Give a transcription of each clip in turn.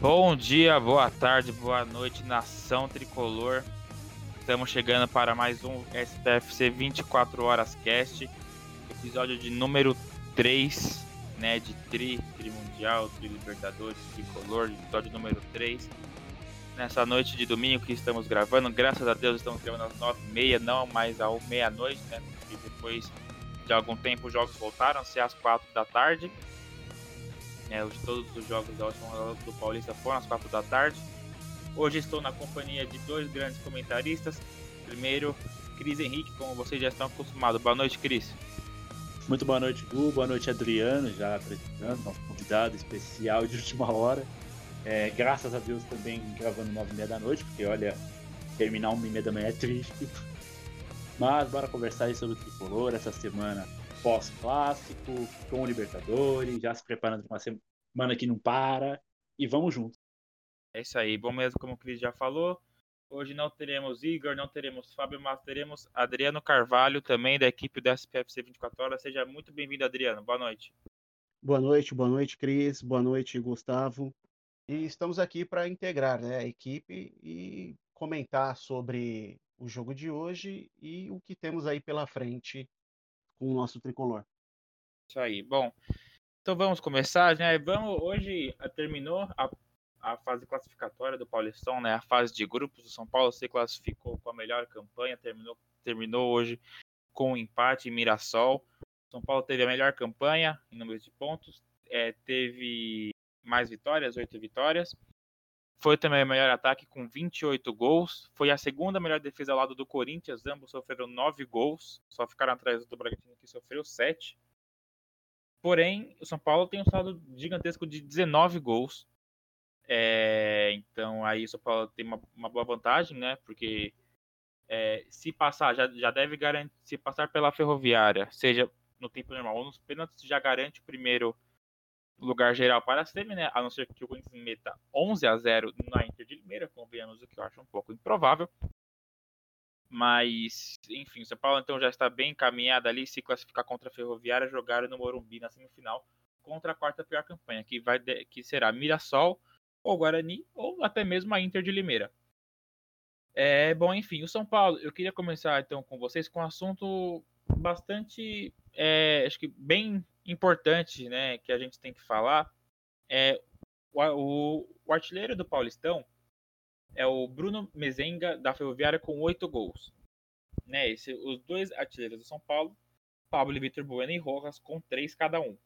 Bom dia, boa tarde, boa noite, nação tricolor. Estamos chegando para mais um SPFC 24 Horas Cast, episódio de número 3, né, de Tri, Tri Mundial, Tri Libertadores, Tricolor, episódio número 3. Nessa noite de domingo que estamos gravando, graças a Deus estamos gravando às 9h30, não mais às meia-noite, né, porque depois de algum tempo os jogos voltaram a ser às 4 da tarde. É, todos os jogos da última rodada do Paulista foram às 4 da tarde. Hoje estou na companhia de dois grandes comentaristas. Primeiro, Cris Henrique, como vocês já estão acostumados. Boa noite, Cris. Muito boa noite, Gu. Boa noite, Adriano, já apresentando, nosso convidado especial de última hora. É, graças a Deus também gravando 9 e meia da noite, porque olha, terminar 1 e meia da manhã é triste. Mas bora conversar aí sobre o tricolor essa semana pós-clássico, com o Libertadores, já se preparando para uma semana que não para. E vamos juntos. É isso aí. Bom mesmo, como o Cris já falou. Hoje não teremos Igor, não teremos Fábio, mas teremos Adriano Carvalho, também da equipe da SPFC 24 Horas. Seja muito bem-vindo, Adriano. Boa noite. Boa noite, boa noite, Cris. Boa noite, Gustavo. E estamos aqui para integrar né, a equipe e comentar sobre o jogo de hoje e o que temos aí pela frente com o nosso tricolor. Isso aí. Bom, então vamos começar, né? Vamos hoje eh, terminou a, a fase classificatória do Paulistão, né? A fase de grupos do São Paulo se classificou com a melhor campanha, terminou terminou hoje com um empate em Mirassol. São Paulo teve a melhor campanha em número de pontos, é, teve mais vitórias, oito vitórias. Foi também o melhor ataque com 28 gols. Foi a segunda melhor defesa ao lado do Corinthians. Ambos sofreram 9 gols. Só ficaram atrás do Bragantino que sofreu 7. Porém, o São Paulo tem um saldo gigantesco de 19 gols. É, então aí o São Paulo tem uma, uma boa vantagem, né? Porque é, se passar, já, já deve garantir, se passar pela ferroviária, seja no tempo normal ou nos pênaltis, já garante o primeiro lugar geral para a semi, né? A não ser que o Corinthians meta 11 a 0 na Inter de Limeira, convenhamos o que eu acho um pouco improvável. Mas, enfim, o São Paulo então já está bem encaminhado ali, se classificar contra a Ferroviária, jogar no Morumbi na semifinal contra a quarta pior campanha, que vai que será Mirassol ou Guarani ou até mesmo a Inter de Limeira. É, bom, enfim, o São Paulo, eu queria começar então com vocês com um assunto bastante, é, acho que bem importante, né, que a gente tem que falar é o, o, o artilheiro do Paulistão é o Bruno Mezenga da Ferroviária com oito gols. Né, esse, os dois artilheiros do São Paulo, Pablo e Vitor Bueno e Rojas com três cada um.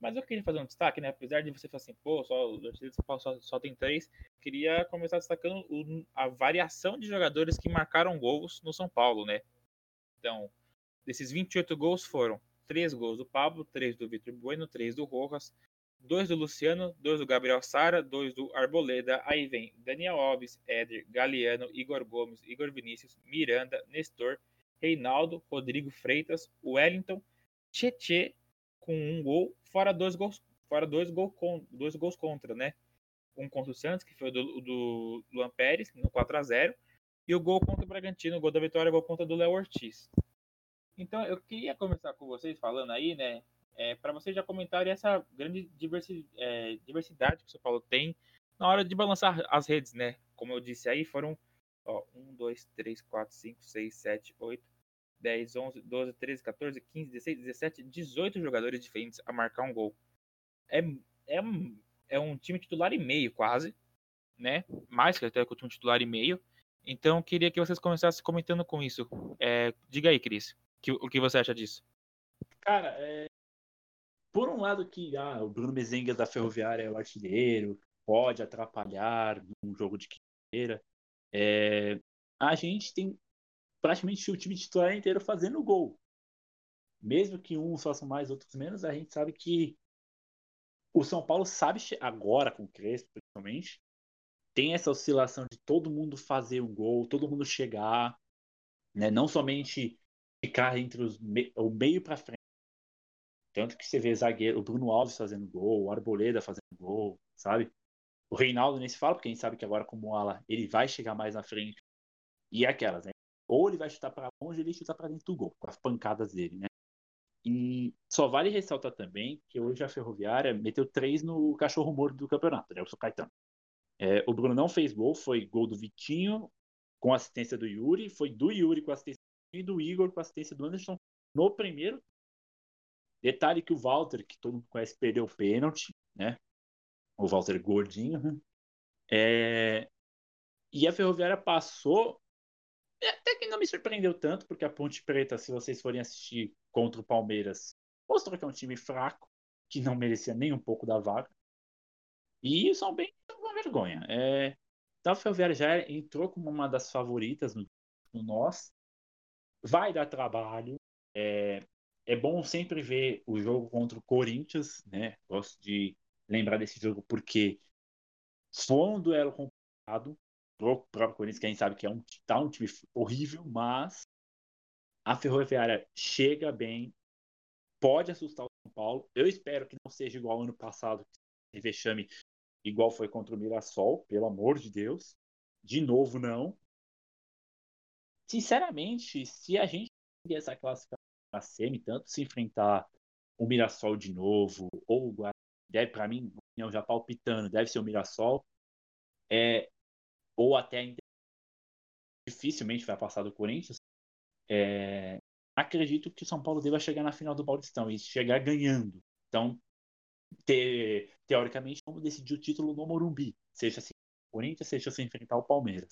Mas eu queria fazer um destaque, né? Apesar de você falar assim, pô, só, o artilheiro do São Paulo só, só tem três, queria começar destacando o, a variação de jogadores que marcaram gols no São Paulo, né? Então, desses 28 gols foram três gols do Pablo, três do Vitor Bueno, três do Rojas, dois do Luciano, dois do Gabriel Sara, dois do Arboleda. Aí vem Daniel Alves, Éder, Galeano, Igor Gomes, Igor Vinícius, Miranda, Nestor, Reinaldo, Rodrigo Freitas, Wellington, Tietê com um gol, fora dois gols, fora dois, gol dois gols contra, né? Um contra o Santos, que foi do, do Luan Pérez, no 4 a 0 e o gol contra o Bragantino, o gol da vitória, o gol contra do Léo Ortiz. Então, eu queria começar com vocês falando aí, né? É, para vocês já comentarem essa grande diversi é, diversidade que o São Paulo tem na hora de balançar as redes, né? Como eu disse aí, foram ó, 1, 2, 3, 4, 5, 6, 7, 8, 10, 11, 12, 13, 14, 15, 16, 17, 18 jogadores diferentes a marcar um gol. É, é, é um time titular e meio, quase, né? Mais que até o time titular e meio. Então, queria que vocês começassem comentando com isso. É, diga aí, Cris. Que, o que você acha disso? Cara, é... por um lado que ah, o Bruno Mezenga da Ferroviária é o artilheiro, pode atrapalhar num jogo de quinta é... a gente tem praticamente o time titular inteiro fazendo gol. Mesmo que uns façam mais, outros menos, a gente sabe que o São Paulo sabe, agora com o Crespo principalmente, tem essa oscilação de todo mundo fazer um gol, todo mundo chegar, né? não somente ficar entre os me... o meio para frente. Tanto que você vê zagueiro, o Bruno Alves fazendo gol, o Arboleda fazendo gol, sabe? O Reinaldo nem se fala, porque a gente sabe que agora como ala ele vai chegar mais na frente. E é aquelas, né? Ou ele vai chutar para longe, ou ele chutar para dentro do gol, com as pancadas dele, né? E só vale ressaltar também que hoje a Ferroviária meteu três no cachorro morto do campeonato, né? O São Caetano. É, o Bruno não fez gol, foi gol do Vitinho com assistência do Yuri, foi do Yuri com assistência e do Igor com assistência do Anderson no primeiro. Detalhe que o Walter, que todo mundo conhece, perdeu o pênalti, né? O Walter gordinho. Né? É... E a Ferroviária passou. Até que não me surpreendeu tanto, porque a Ponte Preta, se vocês forem assistir contra o Palmeiras, mostrou que é um time fraco, que não merecia nem um pouco da vaga. E são bem uma vergonha. É... Então a Ferroviária já entrou como uma das favoritas no, no nós. Vai dar trabalho. É... é bom sempre ver o jogo contra o Corinthians, né? Gosto de lembrar desse jogo porque foi um duelo complicado pro próprio Corinthians, que a gente sabe que é um, tá um time horrível, mas a Ferroviária chega bem, pode assustar o São Paulo. Eu espero que não seja igual ano passado, que vexame igual foi contra o Mirassol, pelo amor de Deus. De novo, não. Sinceramente, se a gente essa classificação para semi, tanto se enfrentar o Mirassol de novo, ou o Guarani, deve, para mim, já palpitando, deve ser o Mirassol, é, ou até dificilmente vai passar do Corinthians. É, acredito que o São Paulo deva chegar na final do Paulistão e chegar ganhando. Então, te, teoricamente, vamos decidir o título no Morumbi, seja o Corinthians, seja se enfrentar o Palmeiras,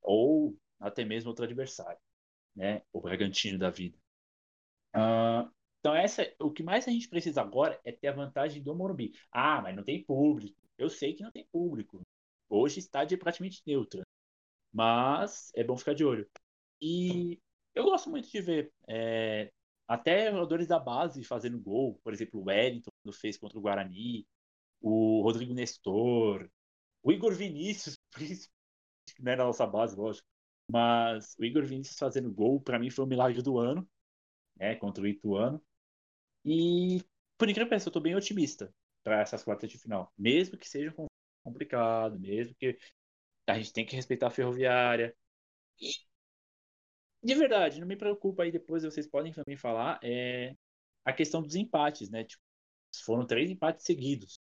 ou até mesmo outro adversário, né? O Bragantino da vida. Uh, então, essa, o que mais a gente precisa agora é ter a vantagem do Morumbi. Ah, mas não tem público. Eu sei que não tem público. Hoje estádio é praticamente neutra. Mas é bom ficar de olho. E eu gosto muito de ver é, até jogadores da base fazendo gol, por exemplo, o Wellington, quando fez contra o Guarani, o Rodrigo Nestor, o Igor Vinícius, que não é da nossa base, lógico, mas o Igor Vinícius fazendo gol, para mim foi o milagre do ano, né, contra o Ituano. E, por incrível que pareça, eu tô bem otimista para essas quartas de final, mesmo que seja complicado, mesmo que a gente tem que respeitar a ferroviária. E de verdade, não me preocupa aí depois, vocês podem também falar, é a questão dos empates, né? Tipo, foram três empates seguidos.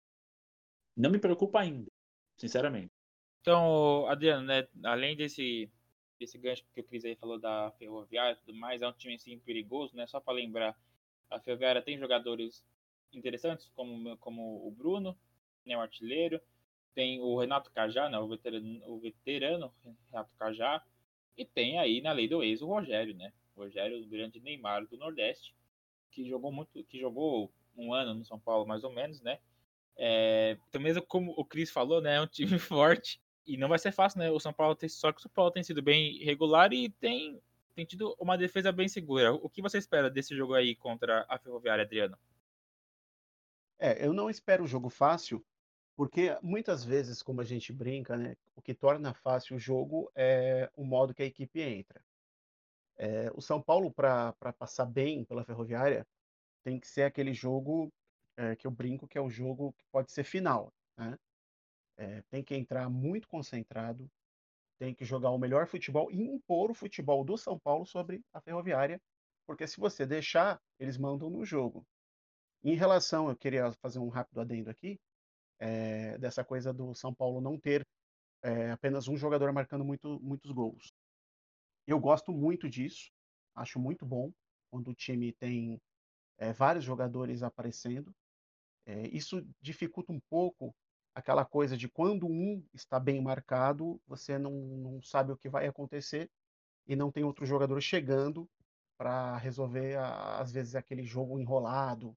Não me preocupa ainda, sinceramente. Então, Adriano, né, além desse, desse gancho que o Cris aí falou da Ferroviária e tudo mais, é um time assim perigoso, né? Só para lembrar, a Ferroviária tem jogadores interessantes, como, como o Bruno, né, o artilheiro, tem o Renato Cajá, né, o veterano, o veterano Renato Cajá, e tem aí na lei do ex o Rogério, né? O Rogério, o grande Neymar do Nordeste, que jogou muito, que jogou um ano no São Paulo mais ou menos, né? É, então mesmo como o Cris falou, né, é um time forte e não vai ser fácil, né? O São Paulo tem só que o São Paulo tem sido bem regular e tem tem tido uma defesa bem segura. O que você espera desse jogo aí contra a Ferroviária, Adriano? É, eu não espero um jogo fácil, porque muitas vezes, como a gente brinca, né, o que torna fácil o jogo é o modo que a equipe entra. É, o São Paulo, para passar bem pela Ferroviária, tem que ser aquele jogo é, que eu brinco que é o jogo que pode ser final. Né? É, tem que entrar muito concentrado, tem que jogar o melhor futebol e impor o futebol do São Paulo sobre a Ferroviária, porque se você deixar, eles mandam no jogo. Em relação, eu queria fazer um rápido adendo aqui, é, dessa coisa do São Paulo não ter é, apenas um jogador marcando muito, muitos gols. Eu gosto muito disso, acho muito bom quando o time tem é, vários jogadores aparecendo. isso dificulta um pouco aquela coisa de quando um está bem marcado, você não, não sabe o que vai acontecer e não tem outro jogador chegando para resolver, às vezes, aquele jogo enrolado,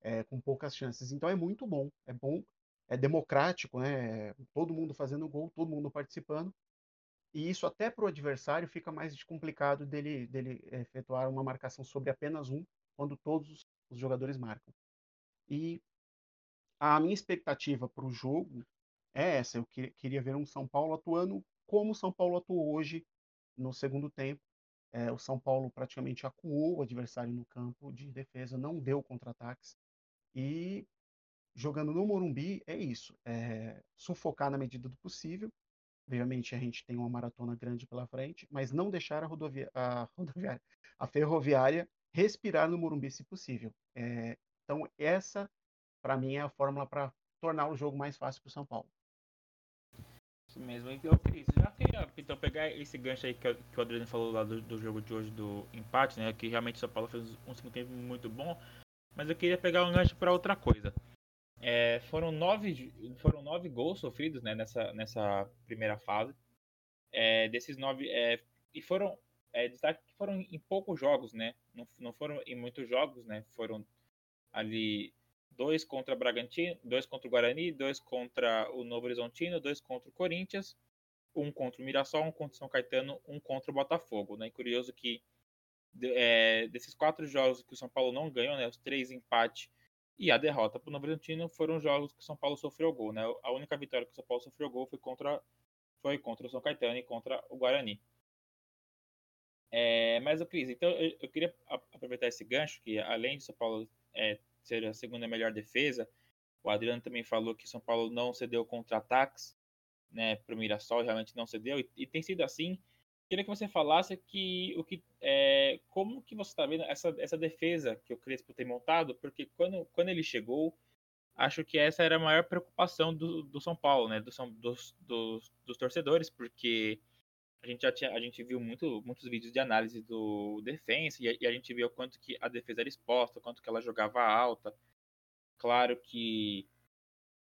é, com poucas chances. Então é muito bom, é bom é democrático, né? Todo mundo fazendo gol, todo mundo participando. E isso até para o adversário fica mais complicado dele, dele efetuar uma marcação sobre apenas um, quando todos os jogadores marcam. E a minha expectativa para o jogo é essa. Eu que, queria ver um São Paulo atuando como o São Paulo atuou hoje no segundo tempo. É, o São Paulo praticamente acuou o adversário no campo de defesa, não deu contra-ataques. E jogando no Morumbi é isso, é sufocar na medida do possível. Obviamente a gente tem uma maratona grande pela frente, mas não deixar a, rodovia, a rodoviária, a ferroviária respirar no Morumbi se possível. É, então essa, para mim, é a fórmula para tornar o jogo mais fácil para o São Paulo. Isso mesmo. Então, Cris, já queria então, pegar esse gancho aí que, que o Adriano falou lá do, do, jogo de hoje, do empate, né? Que realmente o São Paulo fez um segundo tempo muito bom. Mas eu queria pegar um gancho para outra coisa. É, foram, nove, foram nove gols sofridos né, nessa, nessa primeira fase. É, desses nove. É, e foram. É, destaque que foram em poucos jogos, né? Não, não foram em muitos jogos, né? Foram ali dois contra Bragantino, dois contra o Guarani, dois contra o Novo Horizontino, dois contra o Corinthians, um contra o Mirassol, um contra o São Caetano, um contra o Botafogo. Né? E curioso que é, desses quatro jogos que o São Paulo não ganhou, né, os três empates e a derrota para o Novo Horizontino foram jogos que o São Paulo sofreu gol. Né? A única vitória que o São Paulo sofreu gol foi contra, foi contra o São Caetano e contra o Guarani. É, mas, o Cris, então eu, eu, queria aproveitar esse gancho, que além de São Paulo é, ser a segunda melhor defesa. O Adriano também falou que São Paulo não cedeu contra-ataques né, para o Mirassol, realmente não cedeu, e, e, tem sido assim. Queria que você falasse que o que é, como que você está vendo essa, essa defesa que o Crespo tem montado, porque quando, quando ele chegou, acho que essa era a maior preocupação do, do São Paulo, né, do, dos, dos, dos torcedores, porque a gente já tinha, a gente viu muito, muitos vídeos de análise do defensa e, e, a gente viu quanto que a defesa era exposta, quanto que ela jogava alta. Claro que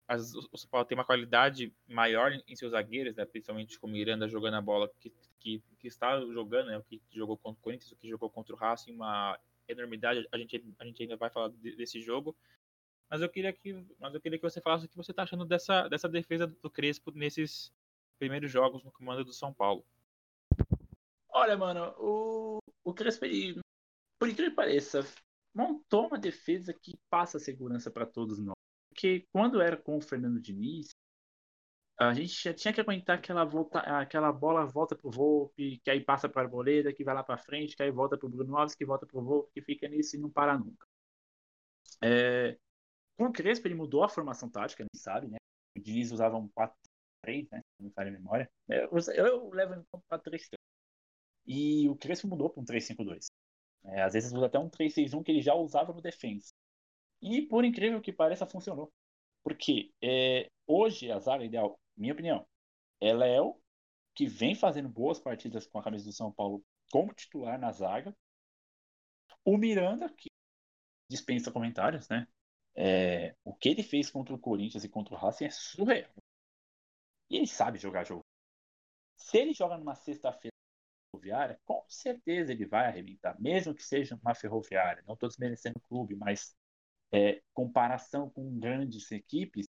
as, o São Paulo tem uma qualidade maior em seus zagueiros, né, principalmente com o Miranda jogando a bola que, que, que está jogando, né, o que jogou contra o Corinthians, o que jogou contra o Racing, uma enormidade. A gente, a gente ainda vai falar desse jogo. Mas eu queria que, mas eu queria que você falasse o que você está achando dessa, dessa defesa do Crespo nesses primeiros jogos no comando do São Paulo. Olha, mano, o, o Crespo, ele, por incrível que pareça, montou uma defesa que passa segurança para todos nós. Porque quando era com o Fernando Diniz, a gente já tinha que aguentar aquela, volta, aquela bola volta pro Volpe, que aí passa para a Arboleda, que vai lá para frente, que aí volta pro Bruno Alves, que volta pro Volpe, que fica nisso e não para nunca. É, com o Crespo, ele mudou a formação tática, nem sabe, né? O Diniz usava um 4-3, né? Não me falha a memória. Eu, eu, levo conta 4-3-3. E o Crespo mudou para um 3-5-2. É, às vezes usa até um 3-6-1 que ele já usava no defense. E por incrível que pareça, funcionou. Porque é, hoje a zaga ideal, minha opinião, ela é o que vem fazendo boas partidas com a camisa do São Paulo como titular na zaga. O Miranda, que dispensa comentários, né? É, o que ele fez contra o Corinthians e contra o Racing é surreal. E ele sabe jogar jogo. Se ele joga numa sexta-feira ferroviária, com certeza ele vai arrebentar, mesmo que seja uma ferroviária. Não estou desmerecendo o clube, mas é, comparação com grandes equipes,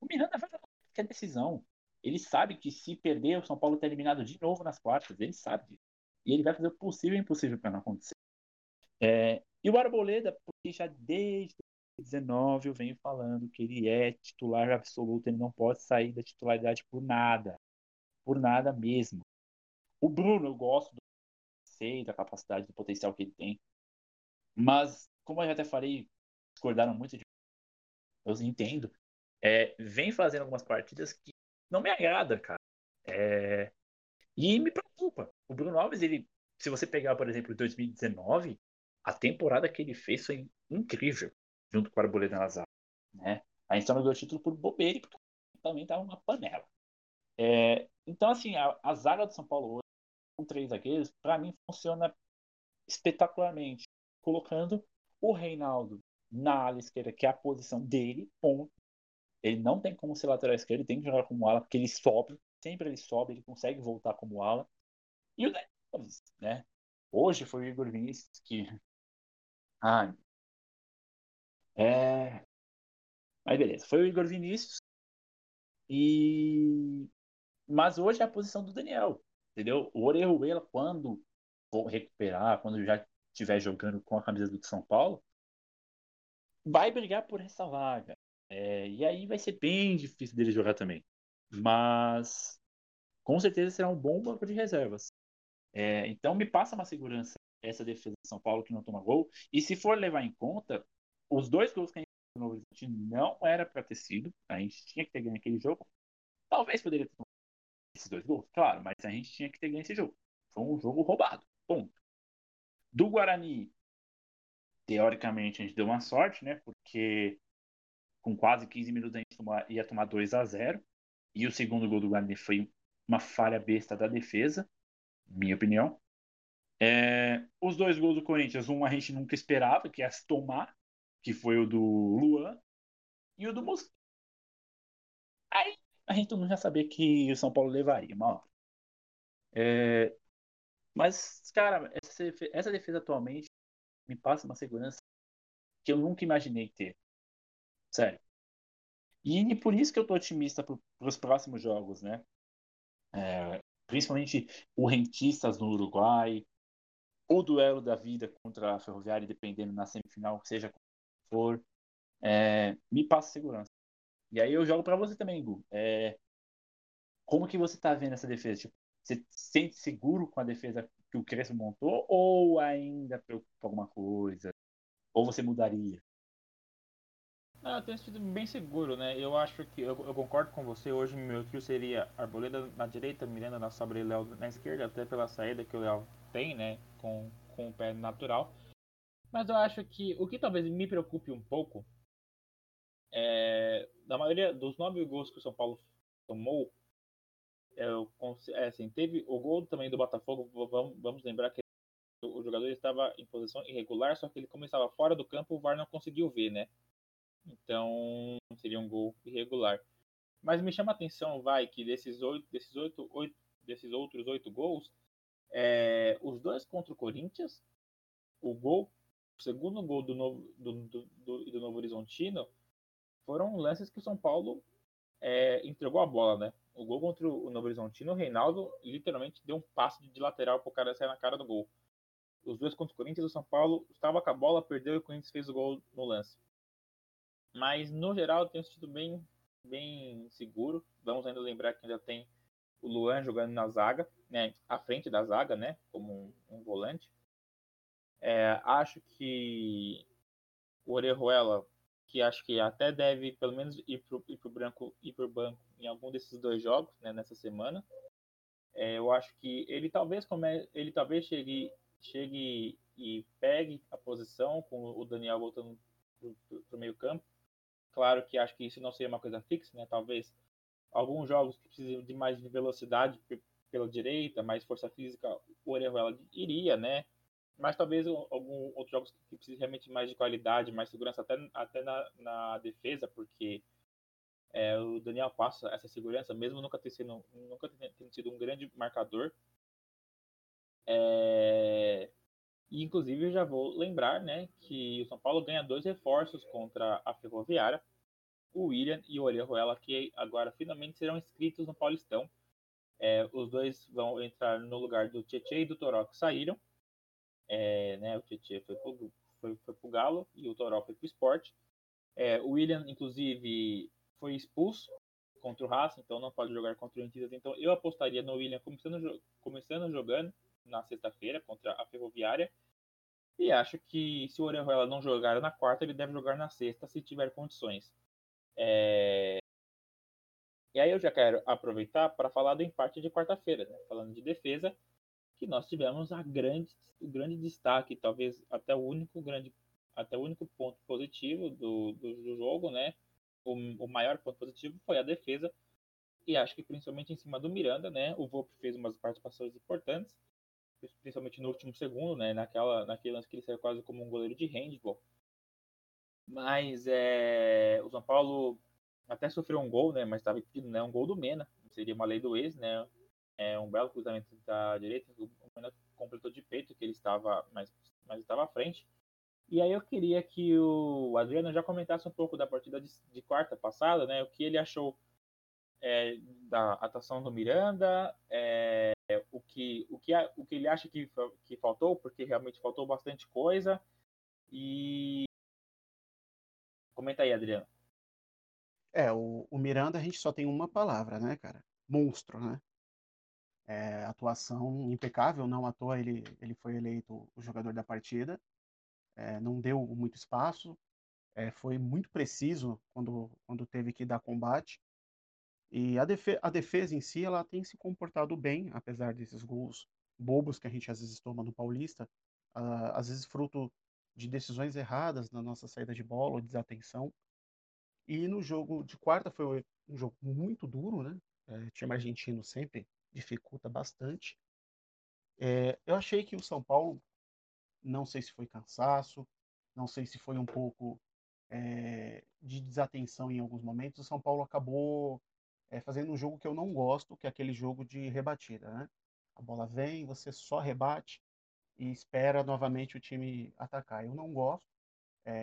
o Miranda vai tomar qualquer decisão. Ele sabe que se perder, o São Paulo está eliminado de novo nas quartas. Ele sabe disso. E ele vai fazer o possível e impossível para não acontecer. É, e o Arboleda, porque já desde 2019 eu venho falando que ele é titular absoluto, ele não pode sair da titularidade por nada. Por nada mesmo. O Bruno, eu gosto do sei da capacidade, do potencial que ele tem. Mas, como eu já até falei, discordaram muito de eu entendo. É, vem fazendo algumas partidas que não me agrada, cara. É, e me preocupa. O Bruno Alves, ele, se você pegar, por exemplo, 2019, a temporada que ele fez foi incrível, junto com o Arboleda Nazar. Né? A gente só não ganhou o título por bobeira, porque também estava uma panela. É, então, assim, a, a, zaga do São Paulo hoje, com três zagueiros, para mim funciona espetacularmente, colocando o Reinaldo na ala esquerda, que é a posição dele, ponto. Ele não tem como ser lateral esquerdo, ele tem que jogar como ala, porque ele sobe, sempre ele sobe, ele consegue voltar como ala. E o Neves, né? Hoje foi o Igor Vinícius que. Ai. É. Mas beleza, foi o Igor Vinícius. E. Mas hoje é a posição do Daniel. Entendeu? O Orejuela, quando for recuperar, quando já estiver jogando com a camisa do São Paulo, vai brigar por essa vaga. É, e aí vai ser bem difícil dele jogar também. Mas com certeza será um bom banco de reservas. É, então me passa uma segurança essa defesa de São Paulo que não toma gol. E se for levar em conta, os dois gols que a gente no Horizonte não era para ter sido. A gente tinha que ter ganho aquele jogo. Talvez poderia ter esses dois gols, claro, mas a gente tinha que ter ganho esse jogo. Foi um jogo roubado. Ponto. Do Guarani, teoricamente, a gente deu uma sorte, né? Porque com quase 15 minutos a gente ia tomar 2 a 0 E o segundo gol do Guarani foi uma falha besta da defesa, minha opinião. É, os dois gols do Corinthians, um a gente nunca esperava, que se tomar, que foi o do Luan, e o do Mosquito. A gente todo mundo já sabia que o São Paulo levaria uma. É, mas, cara, essa, essa defesa atualmente me passa uma segurança que eu nunca imaginei ter. Sério. E por isso que eu tô otimista para os próximos jogos, né? É, principalmente o Rentistas no Uruguai, o duelo da vida contra a Ferroviária, dependendo na semifinal, seja como for, é, me passa segurança. E aí eu jogo para você também, Gu. É, como que você tá vendo essa defesa? Tipo, você se sente seguro com a defesa que o Crespo montou ou ainda preocupa alguma coisa? Ou você mudaria? Ah, eu tenho sido bem seguro, né? Eu acho que eu, eu, concordo com você. Hoje meu trio seria Arboleda na direita, Miranda na sobra e Léo na esquerda, até pela saída que o Léo tem, né? Com, com o pé natural. Mas eu acho que o que talvez me preocupe um pouco é, da maioria dos nove gols que o São Paulo tomou, eu, é, assim, teve o gol também do Botafogo. Vamos, vamos lembrar que o jogador estava em posição irregular, só que ele começava fora do campo, o VAR não conseguiu ver, né? Então seria um gol irregular. Mas me chama a atenção, vai, que desses oito, desses oito, oito desses outros oito gols, é, os dois contra o Corinthians, o gol, o segundo gol do Novo, do, do, do, do Novo Horizontino, foram lances que o São Paulo é, entregou a bola, né? O gol contra o Novo Horizontino, o Reinaldo literalmente deu um passe de lateral pro cara sair na cara do gol. Os dois contra o Corinthians, o São Paulo estava com a bola, perdeu e o Corinthians fez o gol no lance. Mas no geral tem sido bem, bem seguro. Vamos ainda lembrar que ainda tem o Luan jogando na zaga, né, à frente da zaga, né, como um, um volante. É, acho que o Orejuela que acho que até deve pelo menos ir para o branco ir pro banco em algum desses dois jogos né, nessa semana. É, eu acho que ele talvez come, ele talvez chegue chegue e pegue a posição com o Daniel voltando para o meio campo. Claro que acho que isso não seria uma coisa fixa, né? Talvez alguns jogos que precisam de mais velocidade pela direita, mais força física, o Orejuela iria, né? Mas talvez algum outros jogos que precisem realmente mais de qualidade, mais segurança, até, até na, na defesa, porque é, o Daniel passa essa segurança, mesmo nunca ter sido, nunca tendo sido um grande marcador. É, e inclusive já vou lembrar né, que o São Paulo ganha dois reforços contra a Ferroviária, o William e o Orejuela, que agora finalmente serão inscritos no Paulistão. É, os dois vão entrar no lugar do Tietchan e do Toró que saíram. É, né, o Tietchan foi pro, foi, foi pro Galo e o Toró foi pro Sport. É, o William, inclusive, foi expulso contra o Racing, então não pode jogar contra o Antidas. Então eu apostaria no William começando, começando jogando na sexta-feira contra a Ferroviária. E acho que se o Orejuela não jogar na quarta, ele deve jogar na sexta se tiver condições. É... E aí eu já quero aproveitar para falar do empate de quarta-feira, né? falando de defesa que nós tivemos a grande, o grande destaque, talvez até o único grande, até o único ponto positivo do, do, do jogo, né? O, o, maior ponto positivo foi a defesa e acho que principalmente em cima do Miranda, né? O Volpe fez umas participações importantes, principalmente no último segundo, né? Naquela, naquele lance que ele saiu quase como um goleiro de handball. Mas é, o São Paulo até sofreu um gol, né? Mas estava pedindo né, um gol do Mena, seria uma lei do ex, né? É, um belo cruzamento da direita, o Mena completou de peito, que ele estava, mas, mas estava à frente. E aí eu queria que o Adriano já comentasse um pouco da partida de, de quarta passada, né? O que ele achou é, da atuação do Miranda, é, o, que, o, que, o que ele acha que, que faltou, porque realmente faltou bastante coisa. E comenta aí, Adriano. É, o, o Miranda a gente só tem uma palavra, né, cara? Monstro, né? É, atuação impecável, não à toa ele, ele foi eleito o jogador da partida. É, não deu muito espaço, é, foi muito preciso quando, quando teve que dar combate. E a, defe a defesa em si, ela tem se comportado bem, apesar desses gols bobos que a gente às vezes toma no Paulista, uh, às vezes fruto de decisões erradas na nossa saída de bola ou desatenção. E no jogo de quarta foi um jogo muito duro, né? É, time argentino sempre dificulta bastante. É, eu achei que o São Paulo, não sei se foi cansaço, não sei se foi um pouco é, de desatenção em alguns momentos, o São Paulo acabou é, fazendo um jogo que eu não gosto, que é aquele jogo de rebatida. Né? A bola vem, você só rebate e espera novamente o time atacar. Eu não gosto,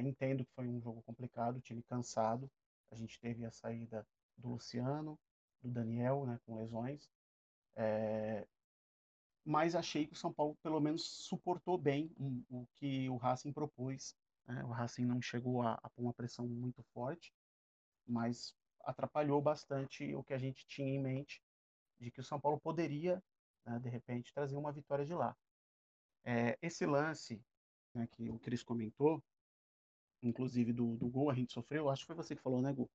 entendo que foi um jogo complicado, o time cansado. A gente teve a saída do Luciano, do Daniel, né, com lesões. É, mas achei que o São Paulo pelo menos suportou bem o, que o Racing propôs. Né? O Racing não chegou a, a pôr uma pressão muito forte, mas atrapalhou bastante o que a gente tinha em mente de que o São Paulo poderia, né, de repente, trazer uma vitória de lá. É, esse lance né, que o Cris comentou, inclusive do, do gol, a gente sofreu, acho que foi você que falou, né, Gu?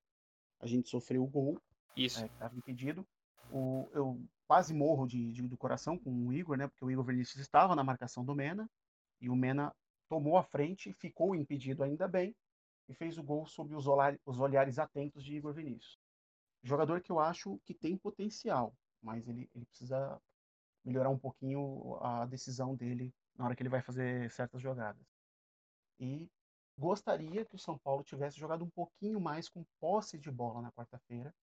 A gente sofreu o gol, Isso. É, estava impedido. O, eu quase morro de, de, do coração com o Igor, né? Porque o Igor Vinícius estava na marcação do Mena e o Mena tomou a frente, ficou impedido ainda bem e fez o gol sob os, os olhares atentos de Igor Vinícius. Jogador que eu acho que tem potencial, mas ele, ele precisa melhorar um pouquinho a decisão dele na hora que ele vai fazer certas jogadas. E gostaria que o São Paulo tivesse jogado um pouquinho mais com posse de bola na quarta-feira.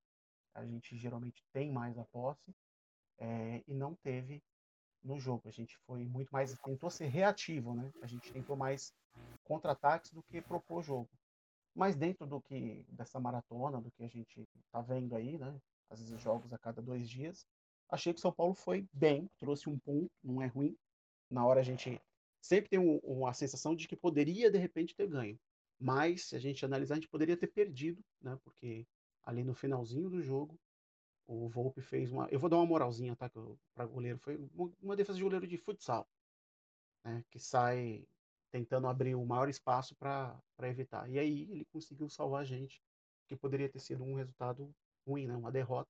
A gente geralmente tem mais a posse é, e não teve no jogo. A gente foi muito mais tentou ser reativo, né? A gente tentou mais contra-ataques do que propor jogo. Mas dentro do que dessa maratona, do que a gente está vendo aí, né? Às vezes jogos a cada dois dias, achei que o São Paulo foi bem, trouxe um ponto, não é ruim. Na hora a gente sempre tem um, uma sensação de que poderia de repente ter ganho. Mas, se a gente analisar, a gente poderia ter perdido, né? Porque ali no finalzinho do jogo, o Volpe fez uma. Eu vou dar uma moralzinha, tá? Para goleiro. Foi uma defesa de goleiro de futsal. Né, que sai tentando abrir o maior espaço para evitar. E aí ele conseguiu salvar a gente, que poderia ter sido um resultado ruim, né? uma derrota.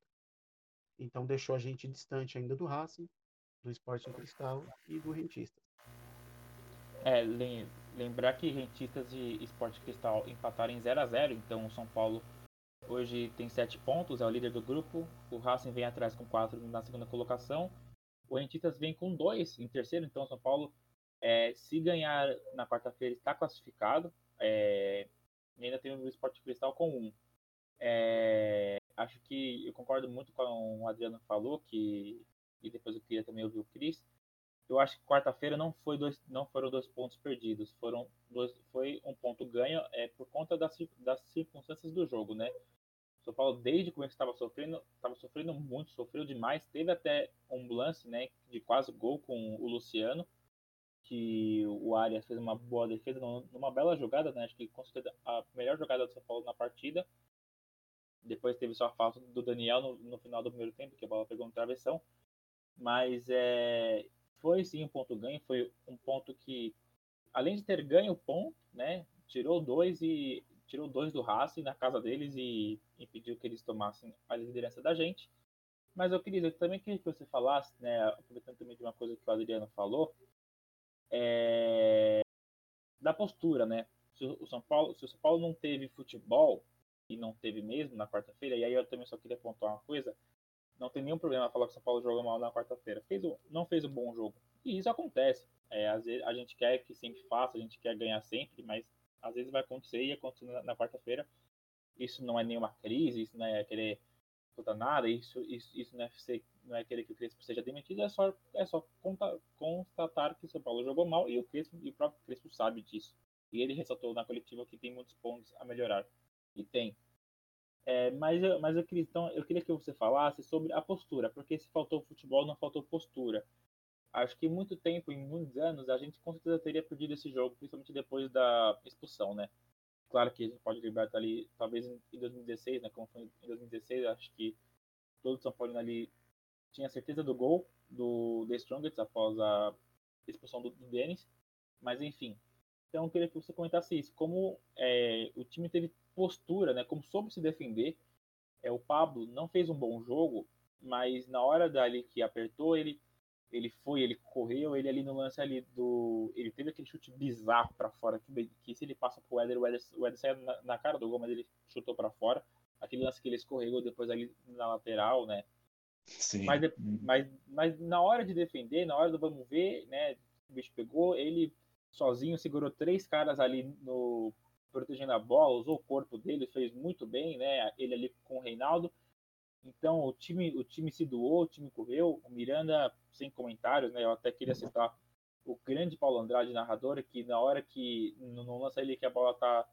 Então deixou a gente distante ainda do Racing, do Sporting Cristal e do Rentistas. É, lembrar que Rentistas e Esporte Cristal empataram em 0 a 0 então o São Paulo hoje tem 7 pontos, é o líder do grupo. O Racing vem atrás com 4 na segunda colocação. O Rentistas vem com 2 em terceiro, então o São Paulo, é, se ganhar na quarta-feira, está classificado. É, e ainda tem o Esporte Cristal com 1. Um. É, acho que eu concordo muito com o Adriano falou, que e depois eu queria também ouvir o Cris. Eu acho que quarta-feira não foi dois, não foram dois pontos perdidos, foram dois, foi um ponto ganho é por conta das, das circunstâncias do jogo, né? São Paulo desde o começo estava sofrendo, estava sofrendo muito, sofreu demais, teve até um lance, né, de quase gol com o Luciano, que o Arias fez uma boa defesa, numa bela jogada, né? Acho que considerada a melhor jogada do São Paulo na partida. Depois teve só a falta do Daniel no, no final do primeiro tempo, que a bola pegou no travessão. Mas é, foi sim um ponto ganho, foi um ponto que, além de ter ganho o ponto, né, tirou dois e tirou dois do Racing na casa deles e impediu que eles tomassem a liderança da gente. Mas eu queria eu também queria que você falasse, né, aproveitando também de uma coisa que o Adriano falou, é, da postura, né? Se o São Paulo, se o São Paulo não teve futebol e não teve mesmo na quarta-feira, e aí eu também só queria pontuar uma coisa, não tem nenhum problema falar que o São Paulo jogou mal na quarta-feira. Fez não fez um bom jogo. E isso acontece. É, às vezes a gente quer que sempre faça, a gente quer ganhar sempre, mas às vezes vai acontecer e aconteceu na, na quarta-feira. Isso não é nenhuma crise, isso não é querer puta nada, isso, isso, isso não, é ser, não é querer que o Crespo seja demitido, é só, é só conta, constatar que o São Paulo jogou mal e o Crespo e o próprio Crespo sabe disso. E ele ressaltou na coletiva que tem muitos pontos a melhorar. E tem. É, mas, mas eu, queria, então, eu queria que você falasse sobre a postura, porque se faltou futebol, não faltou postura. Acho que muito tempo, em muitos anos, a gente com certeza teria perdido esse jogo, principalmente depois da expulsão, né? Claro que a gente pode lembrar ali, talvez em 2016, né? Como foi em 2016, acho que todo São Paulo ali tinha certeza do gol do The Strongest após a expulsão do, do Denis. Mas enfim, então eu queria que você comentasse isso. Como é, o time teve postura, né? Como soube se defender. É, o Pablo não fez um bom jogo, mas na hora dali que apertou, ele ele foi, ele correu, ele ali no lance ali do. Ele teve aquele chute bizarro para fora, que, que, se ele passa pro Éder, o Éder, o Éder saiu na, na, cara do gol, mas ele chutou para fora. Aquele lance que ele escorregou depois ali na lateral, né? Sim. Mas, mas, mas na hora de defender, na hora do vamos ver, né? O bicho pegou, ele sozinho segurou três caras ali no protegendo a bola, usou o corpo dele, fez muito bem, né? Ele ali com o Reinaldo. Então o time, o time se doou, o time correu. O Miranda, sem comentários, né? Eu até queria citar o grande Paulo Andrade, narrador, que na hora que no lance ali que a bola tá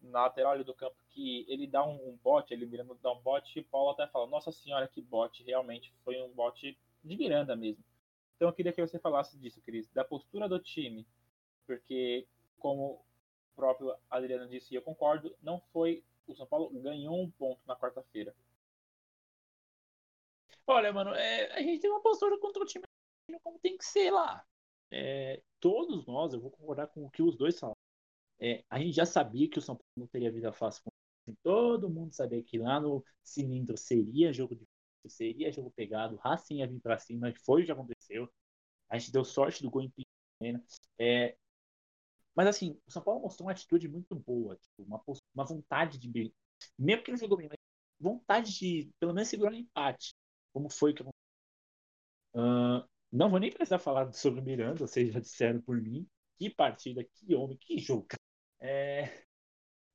na lateral do campo, que ele dá um, um bote, ele Miranda dá um bote, e o Paulo até fala: Nossa senhora, que bote! Realmente foi um bote de Miranda mesmo. Então eu queria que você falasse disso, Cris, da postura do time, porque como o próprio Adriano disse, e eu concordo, não foi o São Paulo ganhou um ponto na quarta-feira. Olha, mano, é, a gente tem uma postura contra o time como tem que ser lá. É, todos nós, eu vou concordar com o que os dois falaram. É, a gente já sabia que o São Paulo não teria vida fácil. Assim, todo mundo sabia que lá no cilindro seria jogo difícil, seria jogo pegado, Racing ia vir para cima, foi o que aconteceu. A gente deu sorte do gol em né? é, Mas assim, o São Paulo mostrou uma atitude muito boa, tipo, uma, uma vontade de. Mesmo que ele jogou bem, mas vontade de pelo menos segurar o um empate. Como foi que. Uh, não vou nem precisar falar sobre o Miranda, vocês já disseram por mim. Que partida, que homem, que jogo. É...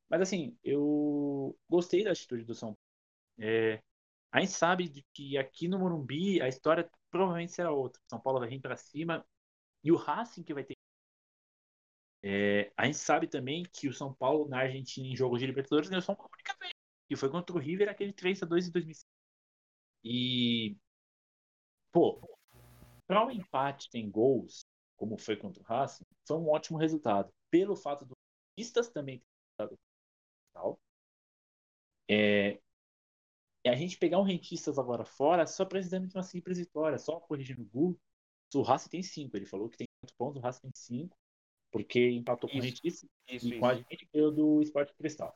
Mas assim, eu gostei da atitude do São Paulo. É... A gente sabe de que aqui no Morumbi a história provavelmente será outra. São Paulo vai vir para cima e o Racing que vai ter. É... A gente sabe também que o São Paulo na Argentina em jogos de Libertadores ganhou só uma única vez. Que foi contra o River aquele 3 a 2 em 2005. E pô, para o um empate tem gols, como foi contra o Racing, foi um ótimo resultado. Pelo fato dos pistas também terem tal. É, é a gente pegar um rentistas agora fora só precisando de uma simples vitória, só corrigindo o Google. O Racing tem cinco, ele falou que tem quatro pontos, o Racing tem cinco, porque empatou com o rentistas e isso. com a gente ganhou do Esporte Cristal.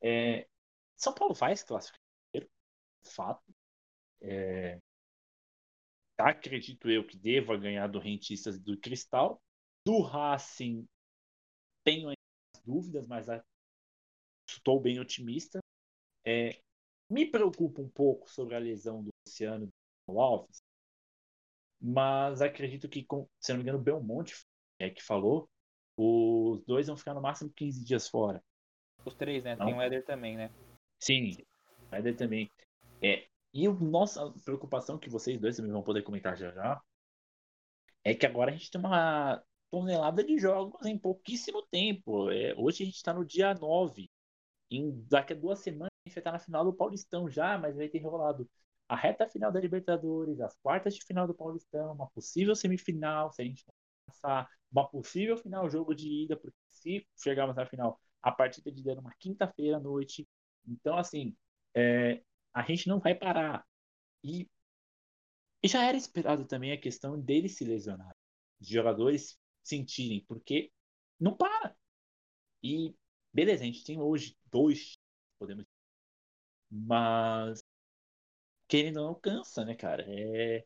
É, São Paulo vai se classificar, fato. É, acredito eu que deva ganhar do Rentistas e do Cristal. Do Racing, tenho dúvidas, mas estou bem otimista. É, me preocupa um pouco sobre a lesão do Luciano do Alves, mas acredito que, se não me engano, o Belmonte é que falou, os dois vão ficar no máximo 15 dias fora. Os três, né? Não? Tem o Éder também, né? Sim, o Éder também. É, e a nossa preocupação, que vocês dois também vão poder comentar já já, é que agora a gente tem uma tonelada de jogos em pouquíssimo tempo. É, hoje a gente está no dia 9. Em, daqui a duas semanas a gente vai estar na final do Paulistão já, mas vai ter rolado a reta final da Libertadores, as quartas de final do Paulistão, uma possível semifinal, se a gente passar, uma possível final jogo de ida, porque se chegarmos na final, a partida de ida é uma quinta-feira à noite. Então, assim, é, a gente não vai parar. E, e já era esperado também a questão deles se lesionar, de jogadores sentirem, porque não para. E beleza, a gente tem hoje dois, podemos mas querendo não cansa, né, cara? É,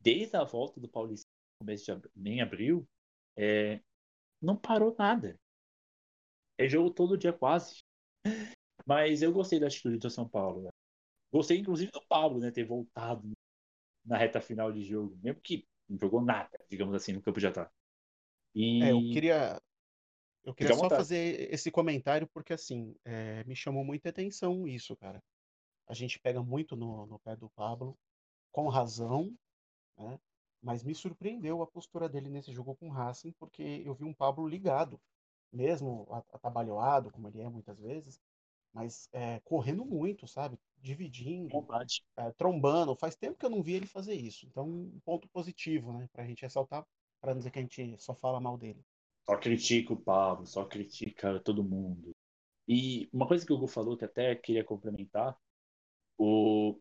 desde a volta do Paulista, começo de abril, é, não parou nada. É jogo todo dia quase. Mas eu gostei da atitude do São Paulo. Né? Gostei, inclusive, do Pablo, né? Ter voltado na reta final de jogo. Mesmo que não jogou nada, digamos assim, no campo de ataque. E... É, eu queria. Eu queria só fazer esse comentário porque, assim, é, me chamou muita atenção isso, cara. A gente pega muito no, no pé do Pablo, com razão, né? Mas me surpreendeu a postura dele nesse jogo com o Racing, porque eu vi um Pablo ligado, mesmo atabalhoado, como ele é muitas vezes, mas é, correndo muito, sabe? Dividindo, é, trombando. Faz tempo que eu não vi ele fazer isso. Então, um ponto positivo, né? Pra gente ressaltar, para dizer que a gente só fala mal dele. Só critica o Pablo, só critica todo mundo. E uma coisa que o Hugo falou, que até queria complementar, o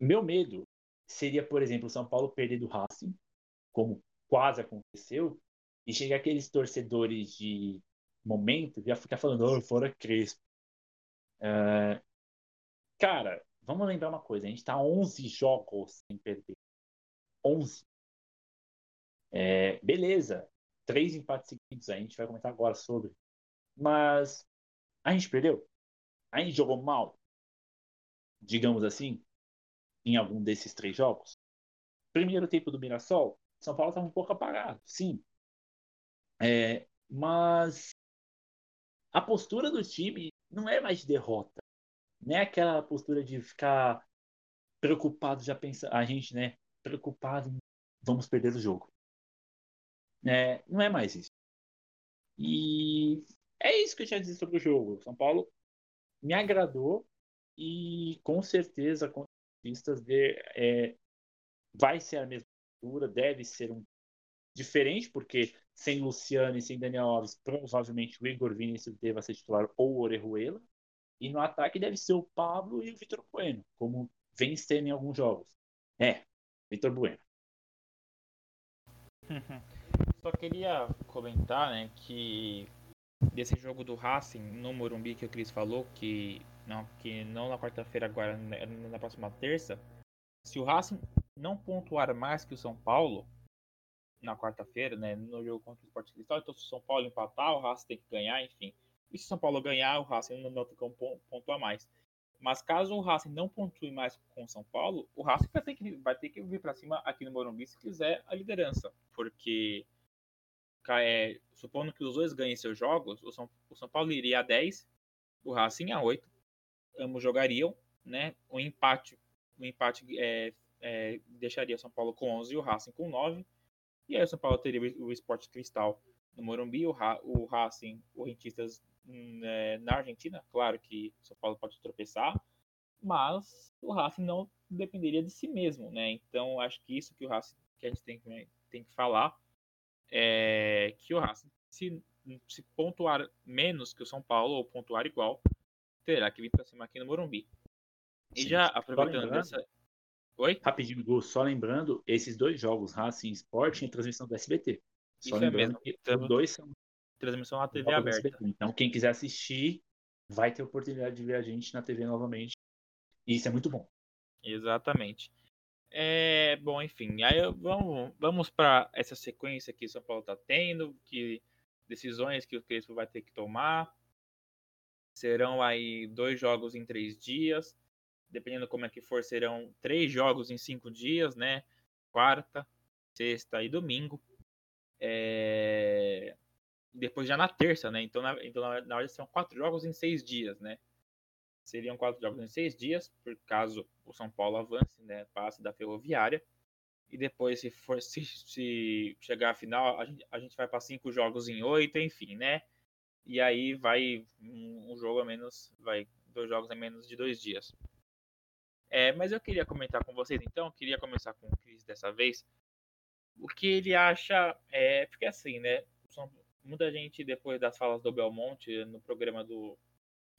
meu medo seria, por exemplo, o São Paulo perder do Racing, como quase aconteceu, e chegar aqueles torcedores de momento já ficar falando, oh, fora Crespo. Uh, cara, vamos lembrar uma coisa: a gente está 11 jogos sem perder. 11. É, beleza, três empates seguidos, a gente vai comentar agora sobre. Mas a gente perdeu? A gente jogou mal? Digamos assim? em algum desses três jogos? Primeiro tempo do Mirassol, São Paulo estava um pouco apagado, sim. É, mas a postura do time não é mais de derrota. Não é aquela postura de ficar preocupado, já pensa, a gente, né? Preocupado, vamos perder o jogo. É, não é mais isso. E é isso que eu tinha a dizer sobre o jogo. São Paulo me agradou e com certeza com pistas de, é, vai ser a mesma altura, deve ser um diferente, porque sem Luciano e sem Daniel Alves, provavelmente o Igor Vinícius deva ser titular ou Orejuela. E no ataque deve ser o Pablo e o Vitor Bueno, como vem sendo em alguns jogos. É, Vitor Bueno. Só queria comentar, né, que desse jogo do Racing no Morumbi que o Cris falou, que não, que não na quarta-feira, agora né, na próxima terça, se o Racing não pontuar mais que o São Paulo na quarta-feira, né, no jogo contra o Sport Cristal, então se o São Paulo empatar, o Racing tem que ganhar, enfim. E se o São Paulo ganhar, o Racing não, não tem como pontuar mais. Mas caso o Racing não pontue mais com o São Paulo, o Racing vai ter que, vai ter que vir para cima aqui no Morumbi se quiser a liderança. Porque é, supondo que os dois ganhem seus jogos, o São, o São Paulo iria a 10, o Racing a 8. Ambos jogariam, né? O empate, o empate é, é, deixaria o São Paulo com 11 e o Racing com 9. E aí o São Paulo teria o Esporte Cristal no Morumbi, o, o Racing, o Rentistas na Argentina. Claro que o São Paulo pode tropeçar, mas o Racing não dependeria de si mesmo, né? Então acho que isso que o Racing que a gente tem, tem que falar é, que o Racing, se, se pontuar menos que o São Paulo ou pontuar igual, terá que vir para cima aqui no Morumbi. E Sim. já aproveitando dessa. Oi? Rapidinho, Gu, só lembrando, esses dois jogos, Racing Sport, em transmissão do SBT. Só Isso é mesmo. Os dois são. Transmissão na TV aberta. Então, quem quiser assistir, vai ter oportunidade de ver a gente na TV novamente. E isso é muito bom. Exatamente. É, bom, enfim, aí vamos, vamos para essa sequência que o São Paulo está tendo, que decisões que o Crespo vai ter que tomar. Serão aí dois jogos em três dias, dependendo como é que for, serão três jogos em cinco dias, né? Quarta, sexta e domingo. É... Depois já na terça, né? Então, na, então, na, verdade, são quatro jogos em seis dias, né? Seriam quatro jogos em seis dias, por caso o São Paulo avance, né? Passe da Ferroviária. E depois, se for se, se chegar à final, a gente, a gente vai para cinco jogos em oito, enfim, né? E aí vai um, um, jogo a menos, vai dois jogos a menos de dois dias. É, mas eu queria comentar com vocês, então, queria começar com o Cris dessa vez. O que ele acha, é, porque assim, né? Muita gente, depois das falas do Belmonte no programa do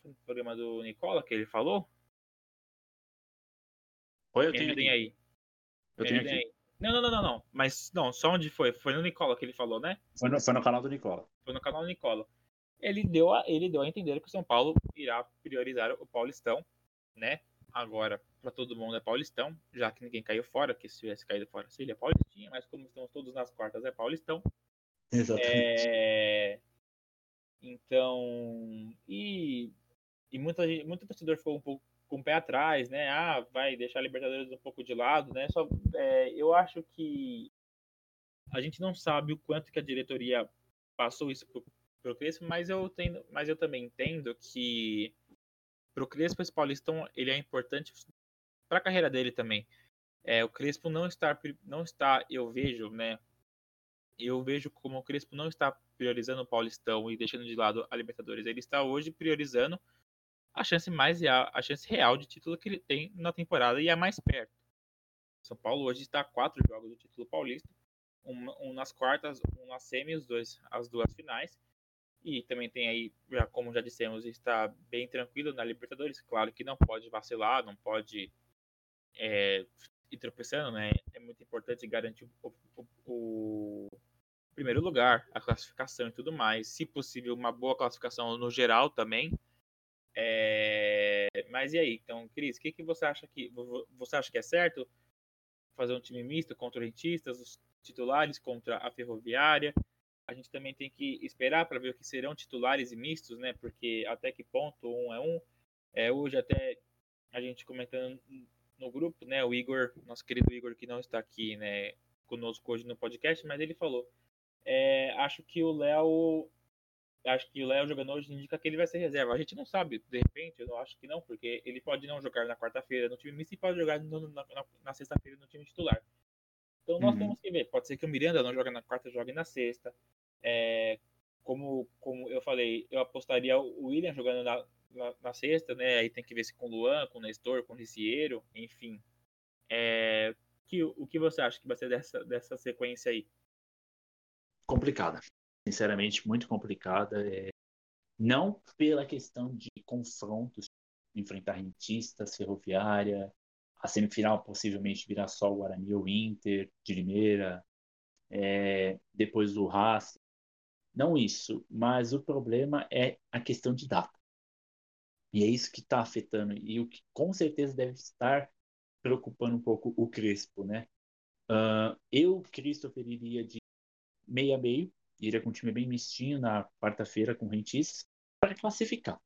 no programa do Nicola que ele falou? Oi, eu tenho aí. Eu tenho aqui. Aí. Não, não, não, não, não. Mas não, só onde foi? Foi no Nicola que ele falou, né? Foi no, foi no canal do Nicola. Foi no canal do Nicola. Ele deu, a, ele deu a entender que o São Paulo irá priorizar o Paulistão, né? Agora, para todo mundo é Paulistão, já que ninguém caiu fora, que se tivesse caído fora seria Paulistinha, mas como estamos todos nas quartas é Paulistão. Exatamente. É... Então, e e muita, muito torcedor ficou um pouco com o pé atrás, né? Ah, vai deixar a Libertadores um pouco de lado, né? Só, é, eu acho que a gente não sabe o quanto que a diretoria passou isso pro, pro Crespo, mas eu, tenho, mas eu também entendo que pro Crespo esse Paulistão ele é importante para a carreira dele também. É, o Crespo não está, não está, eu vejo, né? Eu vejo como o Crespo não está priorizando o Paulistão e deixando de lado a Libertadores. Ele está hoje priorizando a chance mais real, a chance real de título que ele tem na temporada e é mais perto. São Paulo hoje está a quatro jogos do título paulista, um, um, nas quartas, um na semi, os dois, as duas finais. E também tem aí, já, como já dissemos, está bem tranquilo na Libertadores. Claro que não pode vacilar, não pode é, ir tropeçando, né? É muito importante garantir o, o, o primeiro lugar, a classificação e tudo mais. Se possível, uma boa classificação no geral também é... Mas e aí? Então, Cris, o que, que você acha que você acha que é certo fazer um time misto contra rentistas, os titulares contra a Ferroviária? A gente também tem que esperar para ver o que serão titulares e mistos, né? Porque até que ponto um é um. É, hoje até a gente comentando no grupo, né? O Igor, nosso querido Igor, que não está aqui, né, conosco hoje no podcast, mas ele falou: é, acho que o Léo. Acho que o Léo jogando hoje indica que ele vai ser reserva. A gente não sabe, de repente, eu não acho que não, porque ele pode não jogar na quarta-feira no time misto e pode jogar no, na, na, sexta-feira no time titular. Então nós uhum. temos que ver. Pode ser que o Miranda não jogue na quarta, jogue na sexta. É, como, como eu falei, eu apostaria o William jogando na, na, na, sexta, né? Aí tem que ver se com o Luan, com o Nestor, com o Ricieiro, enfim. É, que, o que você acha que vai ser dessa, dessa sequência aí? Complicada. Sinceramente, muito complicada. É... Não pela questão de confrontos, enfrentar rentistas, ferroviária, a semifinal possivelmente virar só o Guarani ou Inter, de Limeira, é... depois do Racing, não isso, mas o problema é a questão de data. E é isso que está afetando e o que com certeza deve estar preocupando um pouco o Crespo, né? Uh, eu, Christopher, iria de meia meio, iria com um time bem mistinho na quarta-feira com rentistas para classificar.